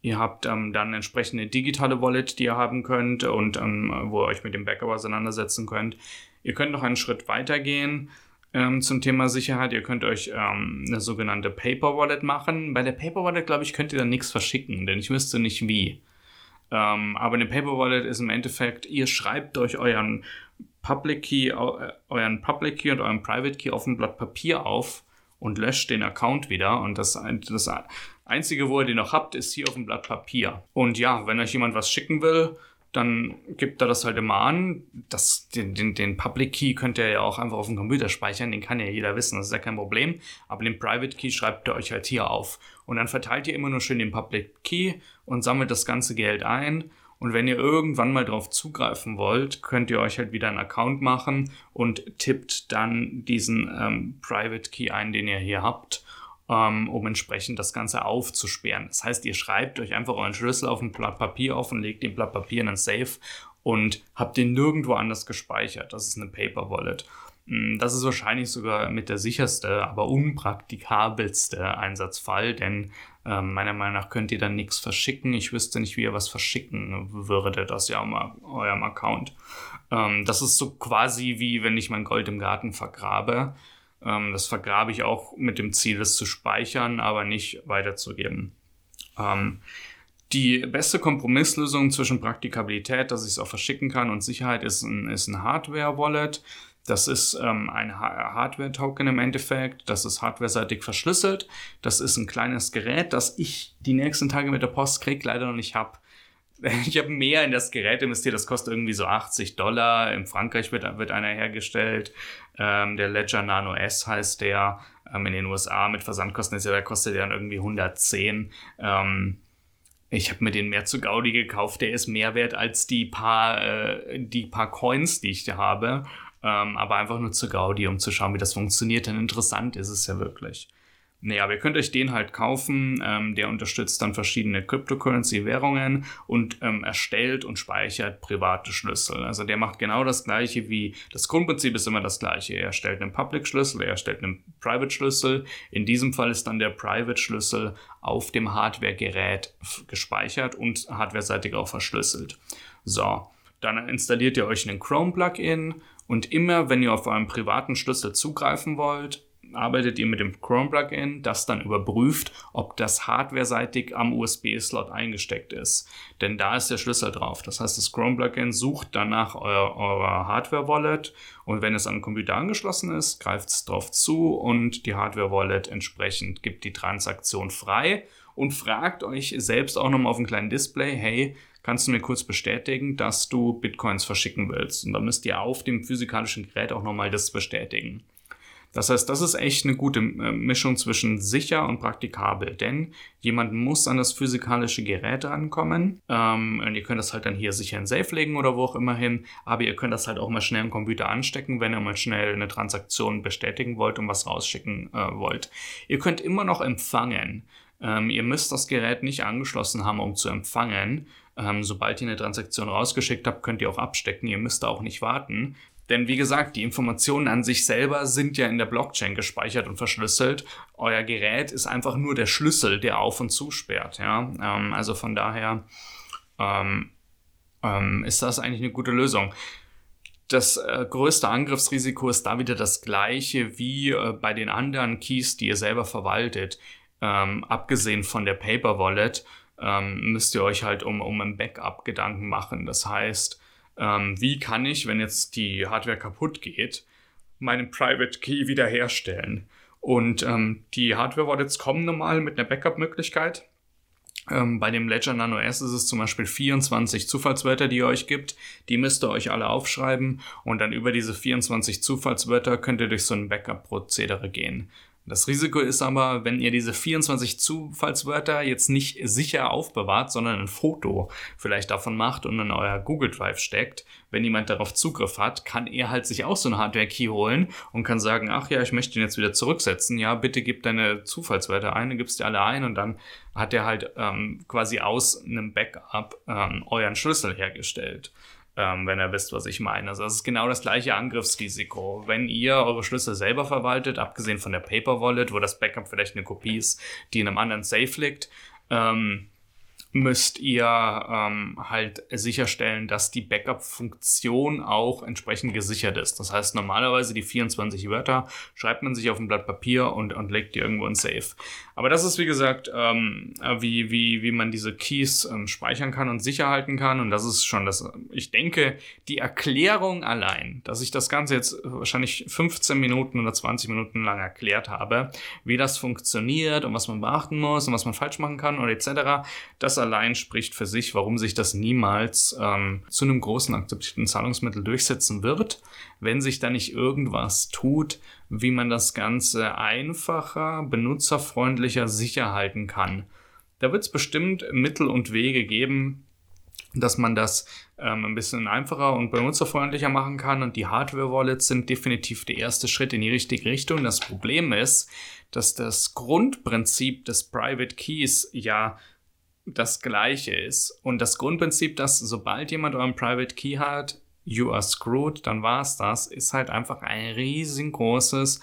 Ihr habt ähm, dann entsprechende digitale Wallet, die ihr haben könnt und ähm, wo ihr euch mit dem Backup auseinandersetzen könnt. Ihr könnt noch einen Schritt weiter gehen ähm, zum Thema Sicherheit. Ihr könnt euch ähm, eine sogenannte Paper Wallet machen. Bei der Paper Wallet, glaube ich, könnt ihr dann nichts verschicken, denn ich wüsste nicht wie. Ähm, aber eine Paper Wallet ist im Endeffekt, ihr schreibt euch euren Public Key, äh, euren Public Key und euren Private Key auf ein Blatt Papier auf und löscht den Account wieder. Und das, das Einzige, wo ihr den noch habt, ist hier auf dem Blatt Papier. Und ja, wenn euch jemand was schicken will, dann gibt er das halt immer an. Das, den, den, den Public Key könnt ihr ja auch einfach auf dem Computer speichern, den kann ja jeder wissen, das ist ja kein Problem. Aber den Private Key schreibt ihr euch halt hier auf. Und dann verteilt ihr immer nur schön den Public Key und sammelt das ganze Geld ein. Und wenn ihr irgendwann mal drauf zugreifen wollt, könnt ihr euch halt wieder einen Account machen und tippt dann diesen ähm, Private Key ein, den ihr hier habt ähm, um entsprechend das Ganze aufzusperren. Das heißt, ihr schreibt euch einfach euren Schlüssel auf ein Blatt Papier auf und legt den Blatt Papier in ein Safe und habt den nirgendwo anders gespeichert. Das ist eine Paper Wallet. Mm, das ist wahrscheinlich sogar mit der sicherste, aber unpraktikabelste Einsatzfall, denn äh, meiner Meinung nach könnt ihr dann nichts verschicken. Ich wüsste nicht, wie ihr was verschicken würdet aus eurem Account. Ähm, das ist so quasi wie wenn ich mein Gold im Garten vergrabe. Ähm, das vergrabe ich auch mit dem Ziel, es zu speichern, aber nicht weiterzugeben. Ähm, die beste Kompromisslösung zwischen Praktikabilität, dass ich es auch verschicken kann, und Sicherheit ist ein, ist ein Hardware-Wallet. Das ist ähm, ein ha Hardware-Token im Endeffekt. Das ist hardware-seitig verschlüsselt. Das ist ein kleines Gerät, das ich die nächsten Tage mit der Post krieg, leider noch nicht habe. [laughs] Ich habe mehr in das Gerät investiert, das kostet irgendwie so 80 Dollar. In Frankreich wird, wird einer hergestellt. Ähm, der Ledger Nano S heißt der. Ähm, in den USA mit Versandkosten ist ja, der kostet ja dann irgendwie 110. Ähm, ich habe mir den mehr zu Gaudi gekauft. Der ist mehr wert als die paar, äh, die paar Coins, die ich da habe. Ähm, aber einfach nur zu Gaudi, um zu schauen, wie das funktioniert. Denn interessant ist es ja wirklich. Naja, ihr könnt euch den halt kaufen. Ähm, der unterstützt dann verschiedene Cryptocurrency-Währungen und ähm, erstellt und speichert private Schlüssel. Also der macht genau das gleiche wie das Grundprinzip ist immer das gleiche. Er erstellt einen Public-Schlüssel, er erstellt einen Private-Schlüssel. In diesem Fall ist dann der Private-Schlüssel auf dem Hardware-Gerät gespeichert und hardware-seitig auch verschlüsselt. So, dann installiert ihr euch einen Chrome-Plugin und immer, wenn ihr auf euren privaten Schlüssel zugreifen wollt, arbeitet ihr mit dem Chrome-Plugin, das dann überprüft, ob das hardware-seitig am USB-Slot eingesteckt ist. Denn da ist der Schlüssel drauf. Das heißt, das Chrome-Plugin sucht danach euer, eurer Hardware-Wallet und wenn es an den Computer angeschlossen ist, greift es drauf zu und die Hardware-Wallet entsprechend gibt die Transaktion frei und fragt euch selbst auch nochmal auf einem kleinen Display, hey, kannst du mir kurz bestätigen, dass du Bitcoins verschicken willst? Und dann müsst ihr auf dem physikalischen Gerät auch nochmal das bestätigen. Das heißt, das ist echt eine gute äh, Mischung zwischen sicher und praktikabel, denn jemand muss an das physikalische Gerät rankommen. Ähm, und ihr könnt das halt dann hier sicher in Safe legen oder wo auch immer hin, aber ihr könnt das halt auch mal schnell im Computer anstecken, wenn ihr mal schnell eine Transaktion bestätigen wollt und was rausschicken äh, wollt. Ihr könnt immer noch empfangen. Ähm, ihr müsst das Gerät nicht angeschlossen haben, um zu empfangen. Ähm, sobald ihr eine Transaktion rausgeschickt habt, könnt ihr auch abstecken. Ihr müsst da auch nicht warten. Denn wie gesagt, die Informationen an sich selber sind ja in der Blockchain gespeichert und verschlüsselt. Euer Gerät ist einfach nur der Schlüssel, der auf und zusperrt. Ja? Ähm, also von daher ähm, ähm, ist das eigentlich eine gute Lösung. Das äh, größte Angriffsrisiko ist da wieder das gleiche wie äh, bei den anderen Keys, die ihr selber verwaltet. Ähm, abgesehen von der Paper Wallet ähm, müsst ihr euch halt um, um ein Backup Gedanken machen. Das heißt, ähm, wie kann ich, wenn jetzt die Hardware kaputt geht, meinen Private Key wiederherstellen? Und ähm, die Hardware-Wallets kommen normal mit einer Backup-Möglichkeit. Ähm, bei dem Ledger Nano S ist es zum Beispiel 24 Zufallswörter, die ihr euch gibt. Die müsst ihr euch alle aufschreiben und dann über diese 24 Zufallswörter könnt ihr durch so ein Backup-Prozedere gehen. Das Risiko ist aber, wenn ihr diese 24 Zufallswörter jetzt nicht sicher aufbewahrt, sondern ein Foto vielleicht davon macht und in euer Google Drive steckt, wenn jemand darauf Zugriff hat, kann er halt sich auch so ein Hardware-Key holen und kann sagen, ach ja, ich möchte ihn jetzt wieder zurücksetzen. Ja, bitte gib deine Zufallswörter ein, dann gibst du alle ein und dann hat er halt ähm, quasi aus einem Backup ähm, euren Schlüssel hergestellt ähm, wenn ihr wisst, was ich meine. Also das ist genau das gleiche Angriffsrisiko. Wenn ihr eure Schlüssel selber verwaltet, abgesehen von der Paper Wallet, wo das Backup vielleicht eine Kopie ist, die in einem anderen Safe liegt, ähm, müsst ihr ähm, halt sicherstellen, dass die Backup-Funktion auch entsprechend gesichert ist. Das heißt, normalerweise die 24 Wörter schreibt man sich auf ein Blatt Papier und, und legt die irgendwo in Safe. Aber das ist, wie gesagt, ähm, wie, wie, wie man diese Keys ähm, speichern kann und sicher halten kann. Und das ist schon das, ich denke, die Erklärung allein, dass ich das Ganze jetzt wahrscheinlich 15 Minuten oder 20 Minuten lang erklärt habe, wie das funktioniert und was man beachten muss und was man falsch machen kann oder etc., das allein spricht für sich, warum sich das niemals ähm, zu einem großen akzeptierten Zahlungsmittel durchsetzen wird, wenn sich da nicht irgendwas tut, wie man das Ganze einfacher, benutzerfreundlicher sicher halten kann. Da wird es bestimmt Mittel und Wege geben, dass man das ähm, ein bisschen einfacher und benutzerfreundlicher machen kann. Und die Hardware-Wallets sind definitiv der erste Schritt in die richtige Richtung. Das Problem ist, dass das Grundprinzip des Private Keys ja das gleiche ist. Und das Grundprinzip, dass sobald jemand euren Private Key hat, you are screwed, dann war es das, ist halt einfach ein riesengroßes,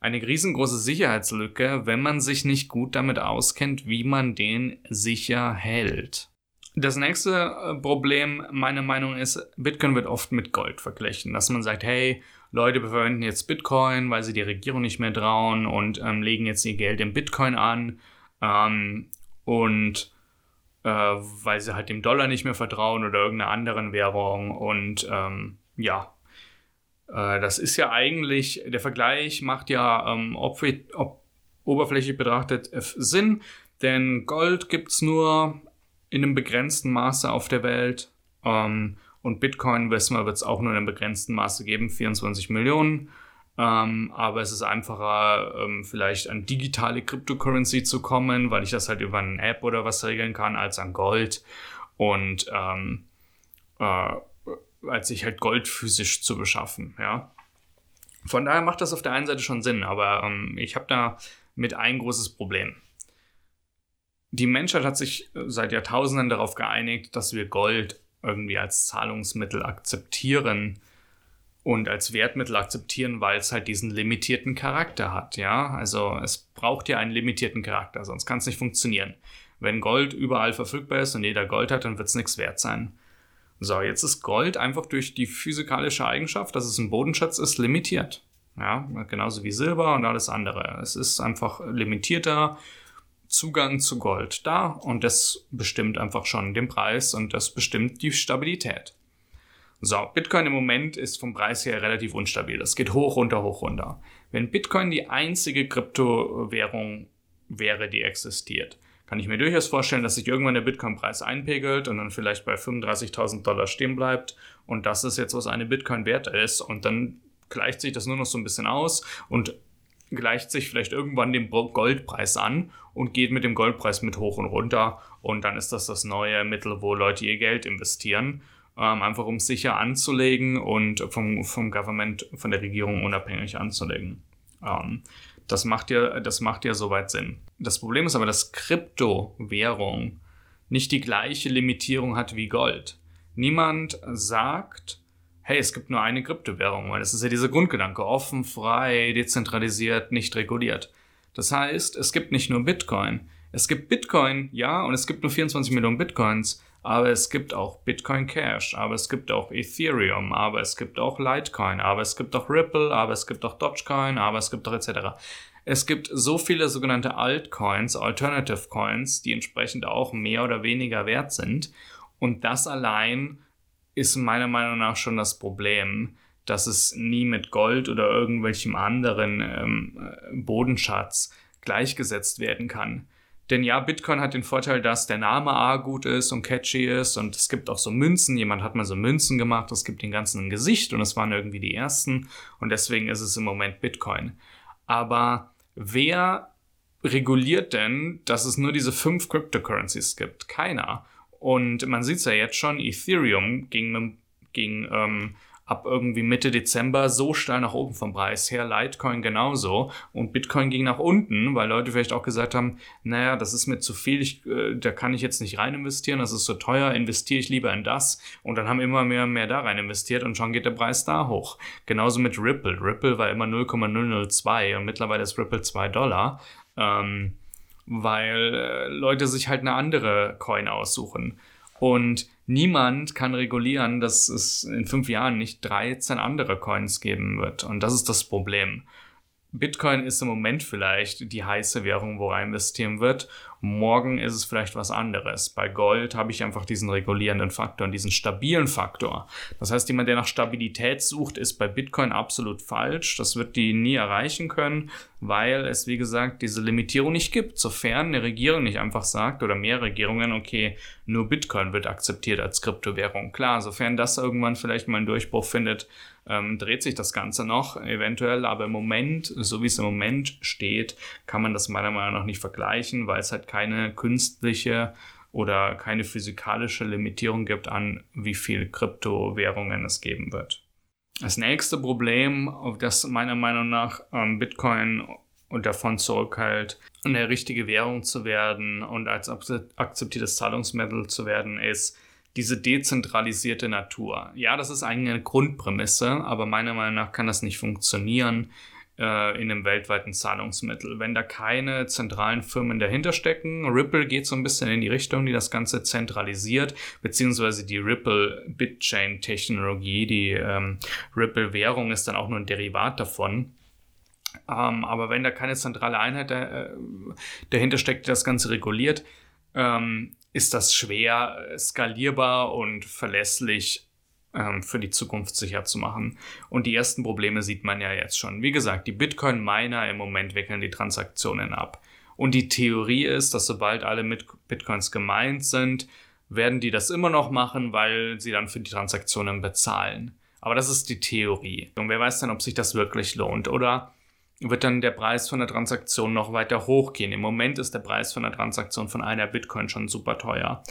eine riesengroße Sicherheitslücke, wenn man sich nicht gut damit auskennt, wie man den sicher hält. Das nächste äh, Problem, meine Meinung ist, Bitcoin wird oft mit Gold verglichen, dass man sagt, hey, Leute verwenden jetzt Bitcoin, weil sie die Regierung nicht mehr trauen und ähm, legen jetzt ihr Geld in Bitcoin an. Ähm, und äh, weil sie halt dem Dollar nicht mehr vertrauen oder irgendeiner anderen Währung. Und ähm, ja, äh, das ist ja eigentlich, der Vergleich macht ja ähm, ob, ob, oberflächlich betrachtet Sinn, denn Gold gibt es nur in einem begrenzten Maße auf der Welt. Ähm, und Bitcoin, wissen wir, wird es auch nur in einem begrenzten Maße geben, 24 Millionen. Ähm, aber es ist einfacher, ähm, vielleicht an digitale Cryptocurrency zu kommen, weil ich das halt über eine App oder was regeln kann, als an Gold. Und ähm, äh, als sich halt Gold physisch zu beschaffen, ja. Von daher macht das auf der einen Seite schon Sinn, aber ähm, ich habe da mit ein großes Problem. Die Menschheit hat sich seit Jahrtausenden darauf geeinigt, dass wir Gold irgendwie als Zahlungsmittel akzeptieren und als Wertmittel akzeptieren, weil es halt diesen limitierten Charakter hat, ja. Also es braucht ja einen limitierten Charakter, sonst kann es nicht funktionieren. Wenn Gold überall verfügbar ist und jeder Gold hat, dann wird es nichts wert sein. So, jetzt ist Gold einfach durch die physikalische Eigenschaft, dass es ein Bodenschatz ist, limitiert. Ja, genauso wie Silber und alles andere. Es ist einfach limitierter Zugang zu Gold da und das bestimmt einfach schon den Preis und das bestimmt die Stabilität. So, Bitcoin im Moment ist vom Preis her relativ unstabil. Das geht hoch, runter, hoch, runter. Wenn Bitcoin die einzige Kryptowährung wäre, die existiert, kann ich mir durchaus vorstellen, dass sich irgendwann der Bitcoin-Preis einpegelt und dann vielleicht bei 35.000 Dollar stehen bleibt und das ist jetzt, was eine Bitcoin wert ist und dann gleicht sich das nur noch so ein bisschen aus und gleicht sich vielleicht irgendwann dem Goldpreis an und geht mit dem Goldpreis mit hoch und runter. Und dann ist das das neue Mittel, wo Leute ihr Geld investieren. Ähm, einfach um sicher anzulegen und vom, vom Government, von der Regierung unabhängig anzulegen. Ähm, das macht ja, das macht ja soweit Sinn. Das Problem ist aber, dass Kryptowährung nicht die gleiche Limitierung hat wie Gold. Niemand sagt, hey, es gibt nur eine Kryptowährung, weil das ist ja dieser Grundgedanke, offen, frei, dezentralisiert, nicht reguliert. Das heißt, es gibt nicht nur Bitcoin. Es gibt Bitcoin, ja, und es gibt nur 24 Millionen Bitcoins, aber es gibt auch Bitcoin Cash, aber es gibt auch Ethereum, aber es gibt auch Litecoin, aber es gibt auch Ripple, aber es gibt auch Dogecoin, aber es gibt auch etc. Es gibt so viele sogenannte Altcoins, Alternative Coins, die entsprechend auch mehr oder weniger wert sind. Und das allein ist meiner Meinung nach schon das Problem, dass es nie mit Gold oder irgendwelchem anderen ähm, Bodenschatz gleichgesetzt werden kann. Denn ja, Bitcoin hat den Vorteil, dass der Name A gut ist und catchy ist und es gibt auch so Münzen. Jemand hat mal so Münzen gemacht, es gibt den ganzen ein Gesicht und es waren irgendwie die ersten und deswegen ist es im Moment Bitcoin. Aber wer reguliert denn, dass es nur diese fünf Cryptocurrencies gibt? Keiner. Und man sieht es ja jetzt schon, Ethereum ging, ging ähm, ab irgendwie Mitte Dezember so steil nach oben vom Preis her, Litecoin genauso und Bitcoin ging nach unten, weil Leute vielleicht auch gesagt haben, naja, das ist mir zu viel, ich, äh, da kann ich jetzt nicht rein investieren, das ist so teuer, investiere ich lieber in das und dann haben immer mehr und mehr da rein investiert und schon geht der Preis da hoch. Genauso mit Ripple. Ripple war immer 0,002 und mittlerweile ist Ripple 2 Dollar. Ähm, weil äh, Leute sich halt eine andere Coin aussuchen. Und niemand kann regulieren, dass es in fünf Jahren nicht 13 andere Coins geben wird. Und das ist das Problem. Bitcoin ist im Moment vielleicht die heiße Währung, wo rein investieren wird. Morgen ist es vielleicht was anderes. Bei Gold habe ich einfach diesen regulierenden Faktor und diesen stabilen Faktor. Das heißt, jemand, der nach Stabilität sucht, ist bei Bitcoin absolut falsch. Das wird die nie erreichen können, weil es, wie gesagt, diese Limitierung nicht gibt. Sofern eine Regierung nicht einfach sagt oder mehr Regierungen, okay, nur Bitcoin wird akzeptiert als Kryptowährung. Klar, sofern das irgendwann vielleicht mal einen Durchbruch findet, ähm, dreht sich das Ganze noch eventuell, aber im Moment, so wie es im Moment steht, kann man das meiner Meinung nach nicht vergleichen, weil es halt keine künstliche oder keine physikalische Limitierung gibt an, wie viel Kryptowährungen es geben wird. Das nächste Problem, das meiner Meinung nach ähm, Bitcoin und davon zurückhält, eine richtige Währung zu werden und als akzeptiertes Zahlungsmittel zu werden, ist diese dezentralisierte Natur. Ja, das ist eigentlich eine Grundprämisse, aber meiner Meinung nach kann das nicht funktionieren äh, in einem weltweiten Zahlungsmittel. Wenn da keine zentralen Firmen dahinter stecken, Ripple geht so ein bisschen in die Richtung, die das Ganze zentralisiert, beziehungsweise die Ripple Bitchain Technologie, die ähm, Ripple Währung ist dann auch nur ein Derivat davon. Ähm, aber wenn da keine zentrale Einheit da, äh, dahinter steckt, die das Ganze reguliert, ähm, ist das schwer äh, skalierbar und verlässlich ähm, für die Zukunft sicher zu machen. Und die ersten Probleme sieht man ja jetzt schon. Wie gesagt, die Bitcoin-Miner im Moment wickeln die Transaktionen ab. Und die Theorie ist, dass sobald alle mit Bitcoins gemeint sind, werden die das immer noch machen, weil sie dann für die Transaktionen bezahlen. Aber das ist die Theorie. Und wer weiß dann, ob sich das wirklich lohnt. Oder wird dann der Preis von der Transaktion noch weiter hochgehen. Im Moment ist der Preis von der Transaktion von einer Bitcoin schon super teuer.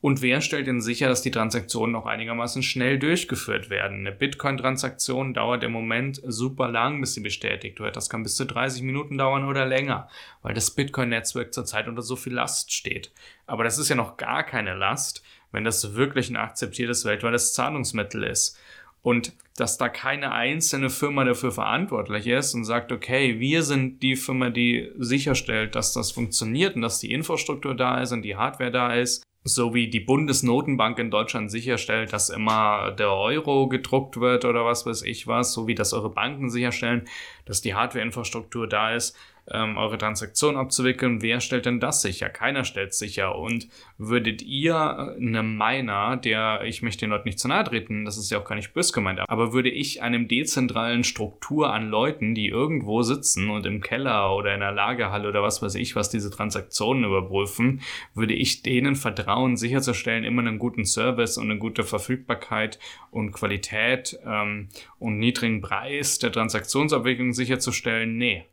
Und wer stellt denn sicher, dass die Transaktionen noch einigermaßen schnell durchgeführt werden? Eine Bitcoin-Transaktion dauert im Moment super lang, bis sie bestätigt wird. Das kann bis zu 30 Minuten dauern oder länger, weil das Bitcoin-Netzwerk zurzeit unter so viel Last steht. Aber das ist ja noch gar keine Last, wenn das wirklich ein akzeptiertes weltweites Zahlungsmittel ist und dass da keine einzelne Firma dafür verantwortlich ist und sagt, okay, wir sind die Firma, die sicherstellt, dass das funktioniert und dass die Infrastruktur da ist und die Hardware da ist, so wie die Bundesnotenbank in Deutschland sicherstellt, dass immer der Euro gedruckt wird oder was weiß ich was, so wie das eure Banken sicherstellen, dass die Hardware-Infrastruktur da ist, ähm, eure Transaktion abzuwickeln. Wer stellt denn das sicher? Keiner stellt sicher. Und würdet ihr einem Miner, der, ich möchte den Leuten nicht zu nahe treten, das ist ja auch gar nicht böse gemeint, aber würde ich einem dezentralen Struktur an Leuten, die irgendwo sitzen und im Keller oder in der Lagerhalle oder was weiß ich, was diese Transaktionen überprüfen, würde ich denen vertrauen, sicherzustellen, immer einen guten Service und eine gute Verfügbarkeit und Qualität ähm, und niedrigen Preis der Transaktionsabwicklung sicherzustellen? Nee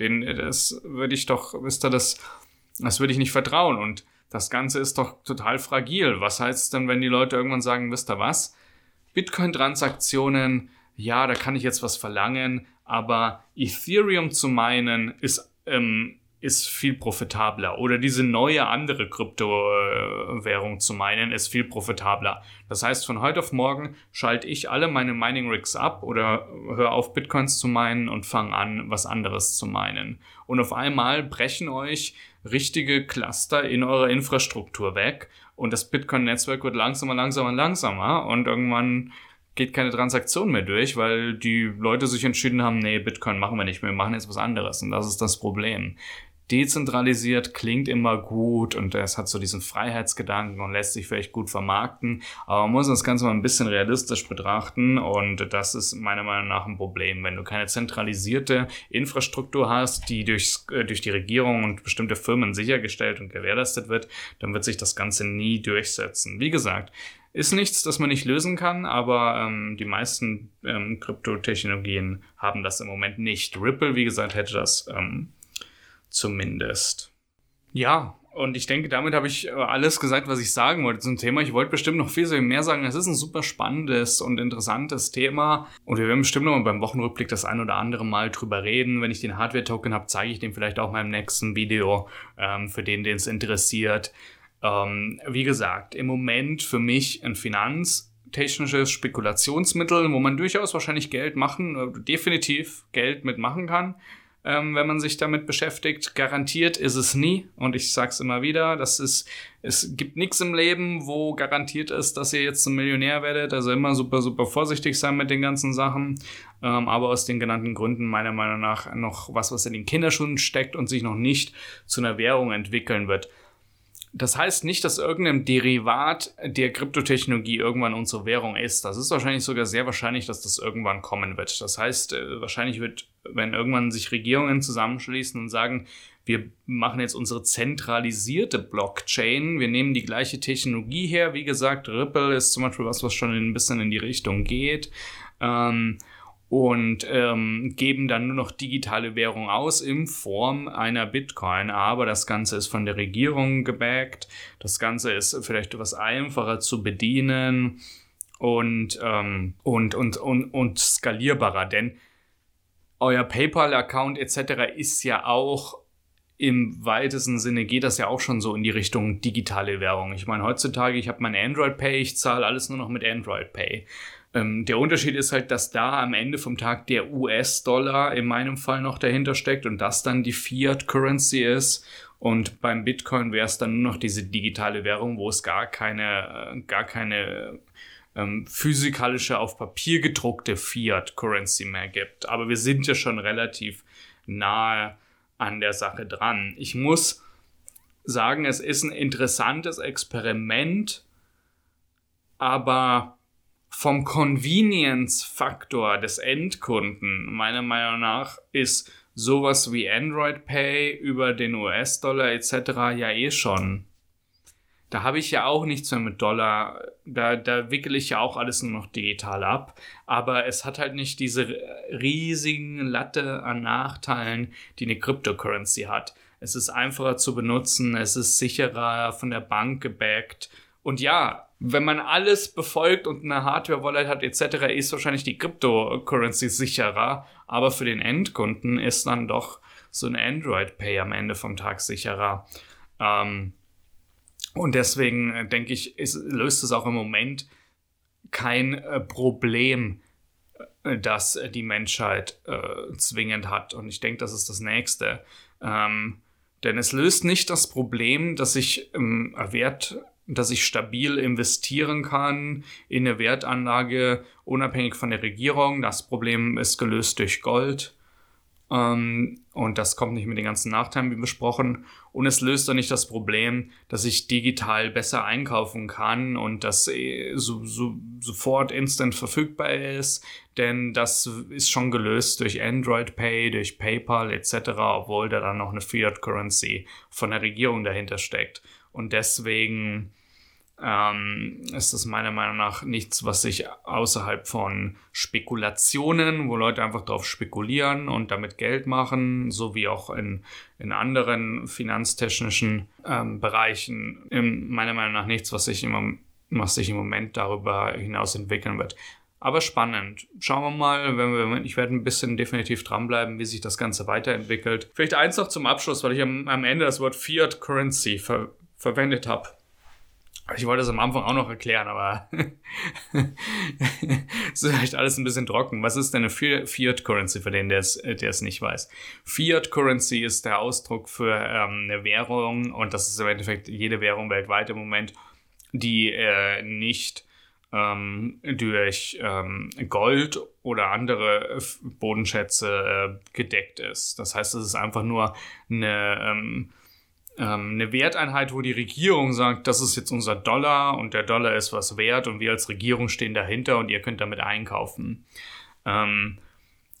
Den, das würde ich doch, wisst ihr, das, das würde ich nicht vertrauen. Und das Ganze ist doch total fragil. Was heißt denn, wenn die Leute irgendwann sagen, wisst ihr was? Bitcoin-Transaktionen, ja, da kann ich jetzt was verlangen, aber Ethereum zu meinen ist ähm, ist viel profitabler. Oder diese neue andere Kryptowährung zu meinen, ist viel profitabler. Das heißt, von heute auf morgen schalte ich alle meine Mining Rigs ab oder höre auf, Bitcoins zu meinen und fange an, was anderes zu meinen. Und auf einmal brechen euch richtige Cluster in eurer Infrastruktur weg und das Bitcoin-Netzwerk wird langsamer, langsamer, langsamer und irgendwann geht keine Transaktion mehr durch, weil die Leute sich entschieden haben, nee, Bitcoin machen wir nicht mehr, wir machen jetzt was anderes. Und das ist das Problem dezentralisiert klingt immer gut und es hat so diesen Freiheitsgedanken und lässt sich vielleicht gut vermarkten. Aber man muss das Ganze mal ein bisschen realistisch betrachten und das ist meiner Meinung nach ein Problem. Wenn du keine zentralisierte Infrastruktur hast, die durch, äh, durch die Regierung und bestimmte Firmen sichergestellt und gewährleistet wird, dann wird sich das Ganze nie durchsetzen. Wie gesagt, ist nichts, das man nicht lösen kann, aber ähm, die meisten ähm, Kryptotechnologien haben das im Moment nicht. Ripple, wie gesagt, hätte das ähm, zumindest. Ja, und ich denke, damit habe ich äh, alles gesagt, was ich sagen wollte zum Thema. Ich wollte bestimmt noch viel, viel mehr sagen. Es ist ein super spannendes und interessantes Thema. Und wir werden bestimmt noch mal beim Wochenrückblick das ein oder andere Mal drüber reden. Wenn ich den Hardware-Token habe, zeige ich den vielleicht auch mal im nächsten Video, ähm, für den, den es interessiert. Ähm, wie gesagt, im Moment für mich ein finanztechnisches Spekulationsmittel, wo man durchaus wahrscheinlich Geld machen, äh, definitiv Geld mitmachen kann ähm, wenn man sich damit beschäftigt. Garantiert ist es nie. Und ich sage es immer wieder, das ist, es gibt nichts im Leben, wo garantiert ist, dass ihr jetzt ein Millionär werdet. Also immer super, super vorsichtig sein mit den ganzen Sachen. Ähm, aber aus den genannten Gründen meiner Meinung nach noch was, was in den Kinderschuhen steckt und sich noch nicht zu einer Währung entwickeln wird. Das heißt nicht, dass irgendein Derivat der Kryptotechnologie irgendwann unsere Währung ist. Das ist wahrscheinlich sogar sehr wahrscheinlich, dass das irgendwann kommen wird. Das heißt, äh, wahrscheinlich wird, wenn irgendwann sich Regierungen zusammenschließen und sagen, wir machen jetzt unsere zentralisierte Blockchain, wir nehmen die gleiche Technologie her. Wie gesagt, Ripple ist zum Beispiel was, was schon ein bisschen in die Richtung geht. Ähm, und ähm, geben dann nur noch digitale Währung aus in Form einer Bitcoin. Aber das Ganze ist von der Regierung gebackt. Das Ganze ist vielleicht etwas einfacher zu bedienen und, ähm, und, und, und, und skalierbarer. Denn euer PayPal-Account etc. ist ja auch im weitesten Sinne geht das ja auch schon so in die Richtung digitale Währung. Ich meine, heutzutage, ich habe mein Android Pay, ich zahle alles nur noch mit Android Pay. Ähm, der Unterschied ist halt, dass da am Ende vom Tag der US-Dollar in meinem Fall noch dahinter steckt und das dann die Fiat-Currency ist. Und beim Bitcoin wäre es dann nur noch diese digitale Währung, wo es gar keine, äh, gar keine ähm, physikalische, auf Papier gedruckte Fiat-Currency mehr gibt. Aber wir sind ja schon relativ nahe an der Sache dran. Ich muss sagen, es ist ein interessantes Experiment, aber vom Convenience-Faktor des Endkunden, meiner Meinung nach, ist sowas wie Android Pay über den US-Dollar etc. ja eh schon. Da habe ich ja auch nichts mehr mit Dollar. Da, da wickel ich ja auch alles nur noch digital ab. Aber es hat halt nicht diese riesigen Latte an Nachteilen, die eine Cryptocurrency hat. Es ist einfacher zu benutzen, es ist sicherer von der Bank gebackt. Und ja, wenn man alles befolgt und eine Hardware-Wallet hat etc., ist wahrscheinlich die Cryptocurrency sicherer. Aber für den Endkunden ist dann doch so ein Android Pay am Ende vom Tag sicherer. Ähm, und deswegen äh, denke ich, ist, löst es auch im Moment kein äh, Problem, äh, das die Menschheit zwingend hat. Und ich denke, das ist das Nächste. Ähm, denn es löst nicht das Problem, dass sich ähm, Wert dass ich stabil investieren kann in eine Wertanlage, unabhängig von der Regierung. Das Problem ist gelöst durch Gold. Ähm, und das kommt nicht mit den ganzen Nachteilen wie besprochen. Und es löst auch nicht das Problem, dass ich digital besser einkaufen kann und das äh, so, so, sofort instant verfügbar ist. Denn das ist schon gelöst durch Android Pay, durch PayPal etc., obwohl da dann noch eine Fiat Currency von der Regierung dahinter steckt. Und deswegen ähm, ist das meiner Meinung nach nichts, was sich außerhalb von Spekulationen, wo Leute einfach drauf spekulieren und damit Geld machen, so wie auch in, in anderen finanztechnischen ähm, Bereichen, in, meiner Meinung nach nichts, was sich, im, was sich im Moment darüber hinaus entwickeln wird. Aber spannend. Schauen wir mal, wenn wir, ich werde ein bisschen definitiv dranbleiben, wie sich das Ganze weiterentwickelt. Vielleicht eins noch zum Abschluss, weil ich am, am Ende das Wort Fiat Currency ver verwendet habe. Ich wollte es am Anfang auch noch erklären, aber [laughs] es ist vielleicht alles ein bisschen trocken. Was ist denn eine Fiat Currency für den, der es, nicht weiß? Fiat Currency ist der Ausdruck für ähm, eine Währung und das ist im Endeffekt jede Währung weltweit im Moment, die äh, nicht ähm, durch ähm, Gold oder andere Bodenschätze äh, gedeckt ist. Das heißt, es ist einfach nur eine, ähm, eine Werteinheit, wo die Regierung sagt, das ist jetzt unser Dollar und der Dollar ist was wert und wir als Regierung stehen dahinter und ihr könnt damit einkaufen. Ähm,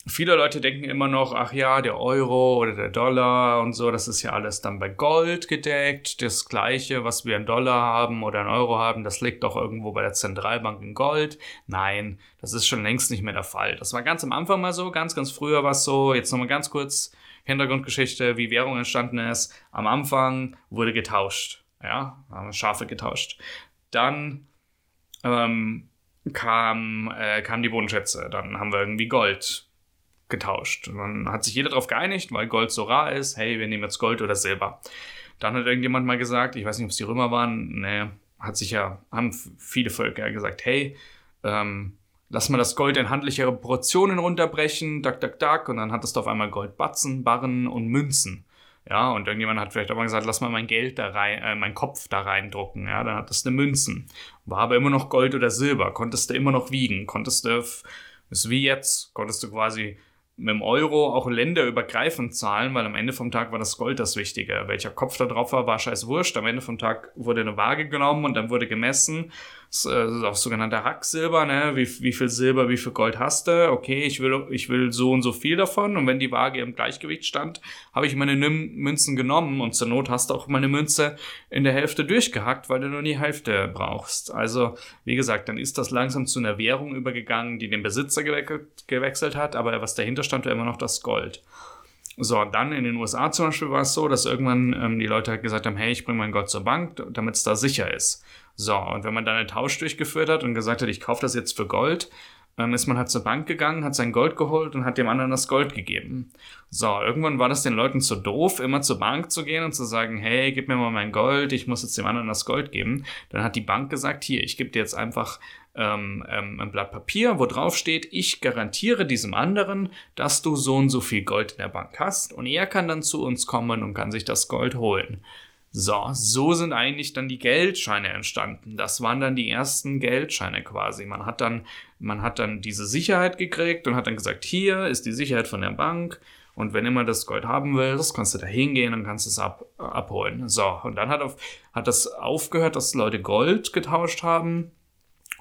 Viele Leute denken immer noch, ach ja, der Euro oder der Dollar und so, das ist ja alles dann bei Gold gedeckt. Das gleiche, was wir in Dollar haben oder in Euro haben, das liegt doch irgendwo bei der Zentralbank in Gold. Nein, das ist schon längst nicht mehr der Fall. Das war ganz am Anfang mal so, ganz, ganz früher war es so. Jetzt nochmal ganz kurz Hintergrundgeschichte, wie Währung entstanden ist. Am Anfang wurde getauscht. Ja, haben Schafe getauscht. Dann ähm, kam, äh, kamen die Bodenschätze. Dann haben wir irgendwie Gold getauscht. Und dann hat sich jeder darauf geeinigt, weil Gold so rar ist, hey, wir nehmen jetzt Gold oder Silber. Dann hat irgendjemand mal gesagt, ich weiß nicht, ob es die Römer waren, ne, hat sich ja, haben viele Völker gesagt, hey, ähm, lass mal das Gold in handlichere Proportionen runterbrechen, dack, dack, dack, und dann hat es auf einmal Goldbatzen, Barren und Münzen. Ja, und irgendjemand hat vielleicht auch mal gesagt, lass mal mein Geld da rein, äh, mein Kopf da reindrucken. Ja, dann hat das eine Münzen. War aber immer noch Gold oder Silber. Konntest du immer noch wiegen. Konntest du, ist wie jetzt, konntest du quasi mit dem Euro auch länderübergreifend zahlen, weil am Ende vom Tag war das Gold das Wichtige. Welcher Kopf da drauf war, war scheiß wurscht. Am Ende vom Tag wurde eine Waage genommen und dann wurde gemessen. Das ist auch sogenannter Hacksilber, ne? Wie, wie viel Silber, wie viel Gold hast du? Okay, ich will, ich will so und so viel davon. Und wenn die Waage im Gleichgewicht stand, habe ich meine Münzen genommen und zur Not hast du auch meine Münze in der Hälfte durchgehackt, weil du nur die Hälfte brauchst. Also, wie gesagt, dann ist das langsam zu einer Währung übergegangen, die den Besitzer gewechselt hat, aber was dahinter stand, war immer noch das Gold. So, dann in den USA zum Beispiel war es so, dass irgendwann ähm, die Leute halt gesagt haben, hey, ich bringe mein Gold zur Bank, damit es da sicher ist. So, und wenn man dann einen Tausch durchgeführt hat und gesagt hat, ich kaufe das jetzt für Gold, ähm, ist man halt zur Bank gegangen, hat sein Gold geholt und hat dem anderen das Gold gegeben. So, irgendwann war das den Leuten zu doof, immer zur Bank zu gehen und zu sagen, hey, gib mir mal mein Gold, ich muss jetzt dem anderen das Gold geben. Dann hat die Bank gesagt, hier, ich gebe dir jetzt einfach ähm, ähm, ein Blatt Papier, wo drauf steht, ich garantiere diesem anderen, dass du so und so viel Gold in der Bank hast und er kann dann zu uns kommen und kann sich das Gold holen. So, so sind eigentlich dann die Geldscheine entstanden. Das waren dann die ersten Geldscheine quasi. Man hat dann, man hat dann diese Sicherheit gekriegt und hat dann gesagt, hier ist die Sicherheit von der Bank. Und wenn immer das Gold haben willst, kannst du da hingehen und kannst es ab, abholen. So, und dann hat, auf, hat das aufgehört, dass Leute Gold getauscht haben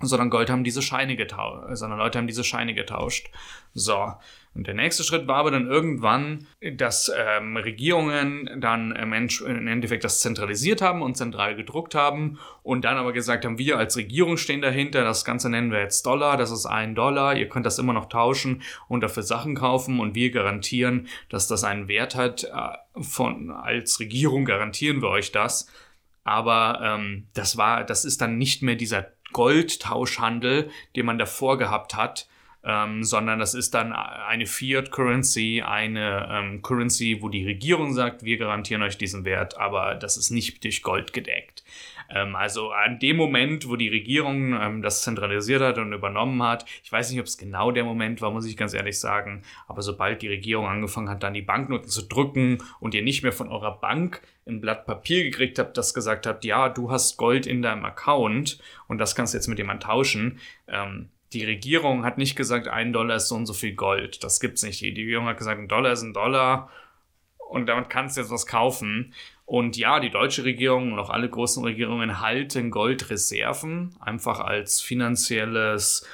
sondern Gold haben diese Scheine getauscht, sondern Leute haben diese Scheine getauscht. So. Und der nächste Schritt war aber dann irgendwann, dass ähm, Regierungen dann im Endeffekt das zentralisiert haben und zentral gedruckt haben und dann aber gesagt haben, wir als Regierung stehen dahinter, das Ganze nennen wir jetzt Dollar, das ist ein Dollar, ihr könnt das immer noch tauschen und dafür Sachen kaufen und wir garantieren, dass das einen Wert hat. Äh, von, als Regierung garantieren wir euch das. Aber ähm, das war, das ist dann nicht mehr dieser Goldtauschhandel, den man davor gehabt hat, ähm, sondern das ist dann eine Fiat Currency, eine ähm, Currency, wo die Regierung sagt, wir garantieren euch diesen Wert, aber das ist nicht durch Gold gedeckt. Ähm, also an dem Moment, wo die Regierung ähm, das zentralisiert hat und übernommen hat, ich weiß nicht, ob es genau der Moment war, muss ich ganz ehrlich sagen, aber sobald die Regierung angefangen hat, dann die Banknoten zu drücken und ihr nicht mehr von eurer Bank ein Blatt Papier gekriegt habt, das gesagt habt, ja, du hast Gold in deinem Account und das kannst du jetzt mit jemand tauschen, ähm, die Regierung hat nicht gesagt, ein Dollar ist so und so viel Gold. Das gibt's nicht. Die Regierung hat gesagt, ein Dollar ist ein Dollar und damit kannst du jetzt was kaufen. Und ja, die deutsche Regierung und auch alle großen Regierungen halten Goldreserven, einfach als finanzielles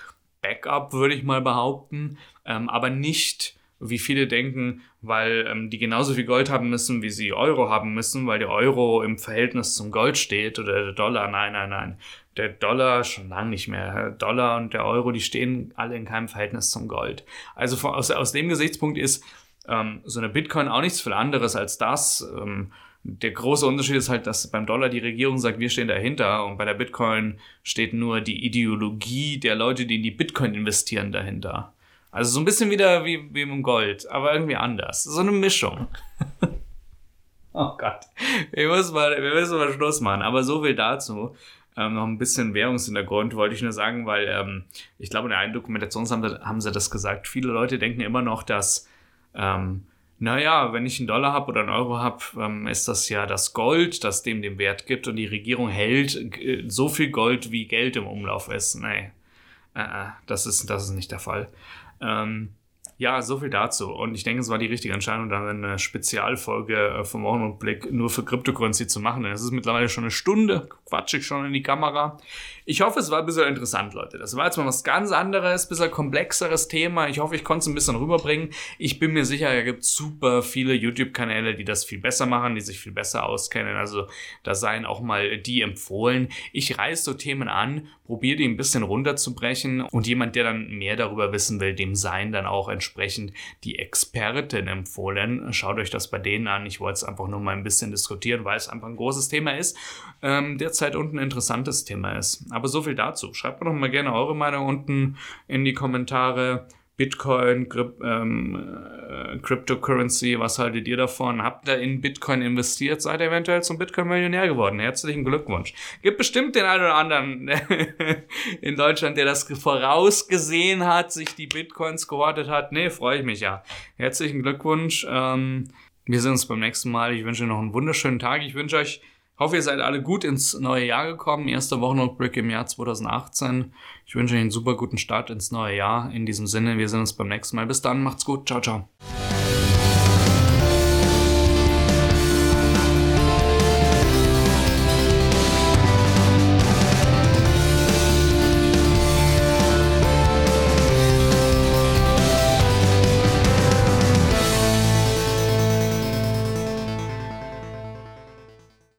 Backup, würde ich mal behaupten, ähm, aber nicht wie viele denken, weil ähm, die genauso viel Gold haben müssen, wie sie Euro haben müssen, weil der Euro im Verhältnis zum Gold steht oder der Dollar. Nein, nein, nein. Der Dollar schon lange nicht mehr. Der Dollar und der Euro, die stehen alle in keinem Verhältnis zum Gold. Also aus, aus dem Gesichtspunkt ist ähm, so eine Bitcoin auch nichts viel anderes als das. Ähm, der große Unterschied ist halt, dass beim Dollar die Regierung sagt, wir stehen dahinter und bei der Bitcoin steht nur die Ideologie der Leute, die in die Bitcoin investieren, dahinter. Also so ein bisschen wieder wie, wie im Gold, aber irgendwie anders. So eine Mischung. [laughs] oh Gott. Wir müssen, mal, wir müssen mal Schluss machen, aber so viel dazu. Ähm, noch ein bisschen Währungshintergrund wollte ich nur sagen, weil ähm, ich glaube, in der einen Dokumentation haben, haben sie das gesagt. Viele Leute denken immer noch, dass ähm, naja, wenn ich einen Dollar habe oder einen Euro habe, ähm, ist das ja das Gold, das dem den Wert gibt und die Regierung hält äh, so viel Gold, wie Geld im Umlauf ist. Nee, äh, äh, das, ist, das ist nicht der Fall. Ähm, ja, so viel dazu. Und ich denke, es war die richtige Entscheidung, dann eine Spezialfolge äh, vom Wochenrückblick nur für Cryptocurrency zu machen. Denn es ist mittlerweile schon eine Stunde, quatsch ich schon in die Kamera. Ich hoffe, es war ein bisschen interessant, Leute. Das war jetzt mal was ganz anderes, ein bisschen komplexeres Thema. Ich hoffe, ich konnte es ein bisschen rüberbringen. Ich bin mir sicher, es gibt super viele YouTube-Kanäle, die das viel besser machen, die sich viel besser auskennen. Also da seien auch mal die empfohlen. Ich reiße so Themen an, probiere die ein bisschen runterzubrechen und jemand, der dann mehr darüber wissen will, dem seien dann auch entsprechend die Experten empfohlen. Schaut euch das bei denen an. Ich wollte es einfach nur mal ein bisschen diskutieren, weil es einfach ein großes Thema ist, ähm, derzeit und ein interessantes Thema ist. Aber so viel dazu. Schreibt mir doch mal gerne eure Meinung unten in die Kommentare. Bitcoin, Crypt, ähm, äh, Cryptocurrency, was haltet ihr davon? Habt ihr in Bitcoin investiert? Seid ihr eventuell zum Bitcoin-Millionär geworden? Herzlichen Glückwunsch. Gibt bestimmt den einen oder anderen [laughs] in Deutschland, der das vorausgesehen hat, sich die Bitcoins gehortet hat. Nee, freue ich mich ja. Herzlichen Glückwunsch. Ähm, wir sehen uns beim nächsten Mal. Ich wünsche euch noch einen wunderschönen Tag. Ich wünsche euch hoffe, ihr seid alle gut ins neue Jahr gekommen. Erster Wochenrückblick im Jahr 2018. Ich wünsche euch einen super guten Start ins neue Jahr. In diesem Sinne, wir sehen uns beim nächsten Mal. Bis dann, macht's gut. Ciao, ciao.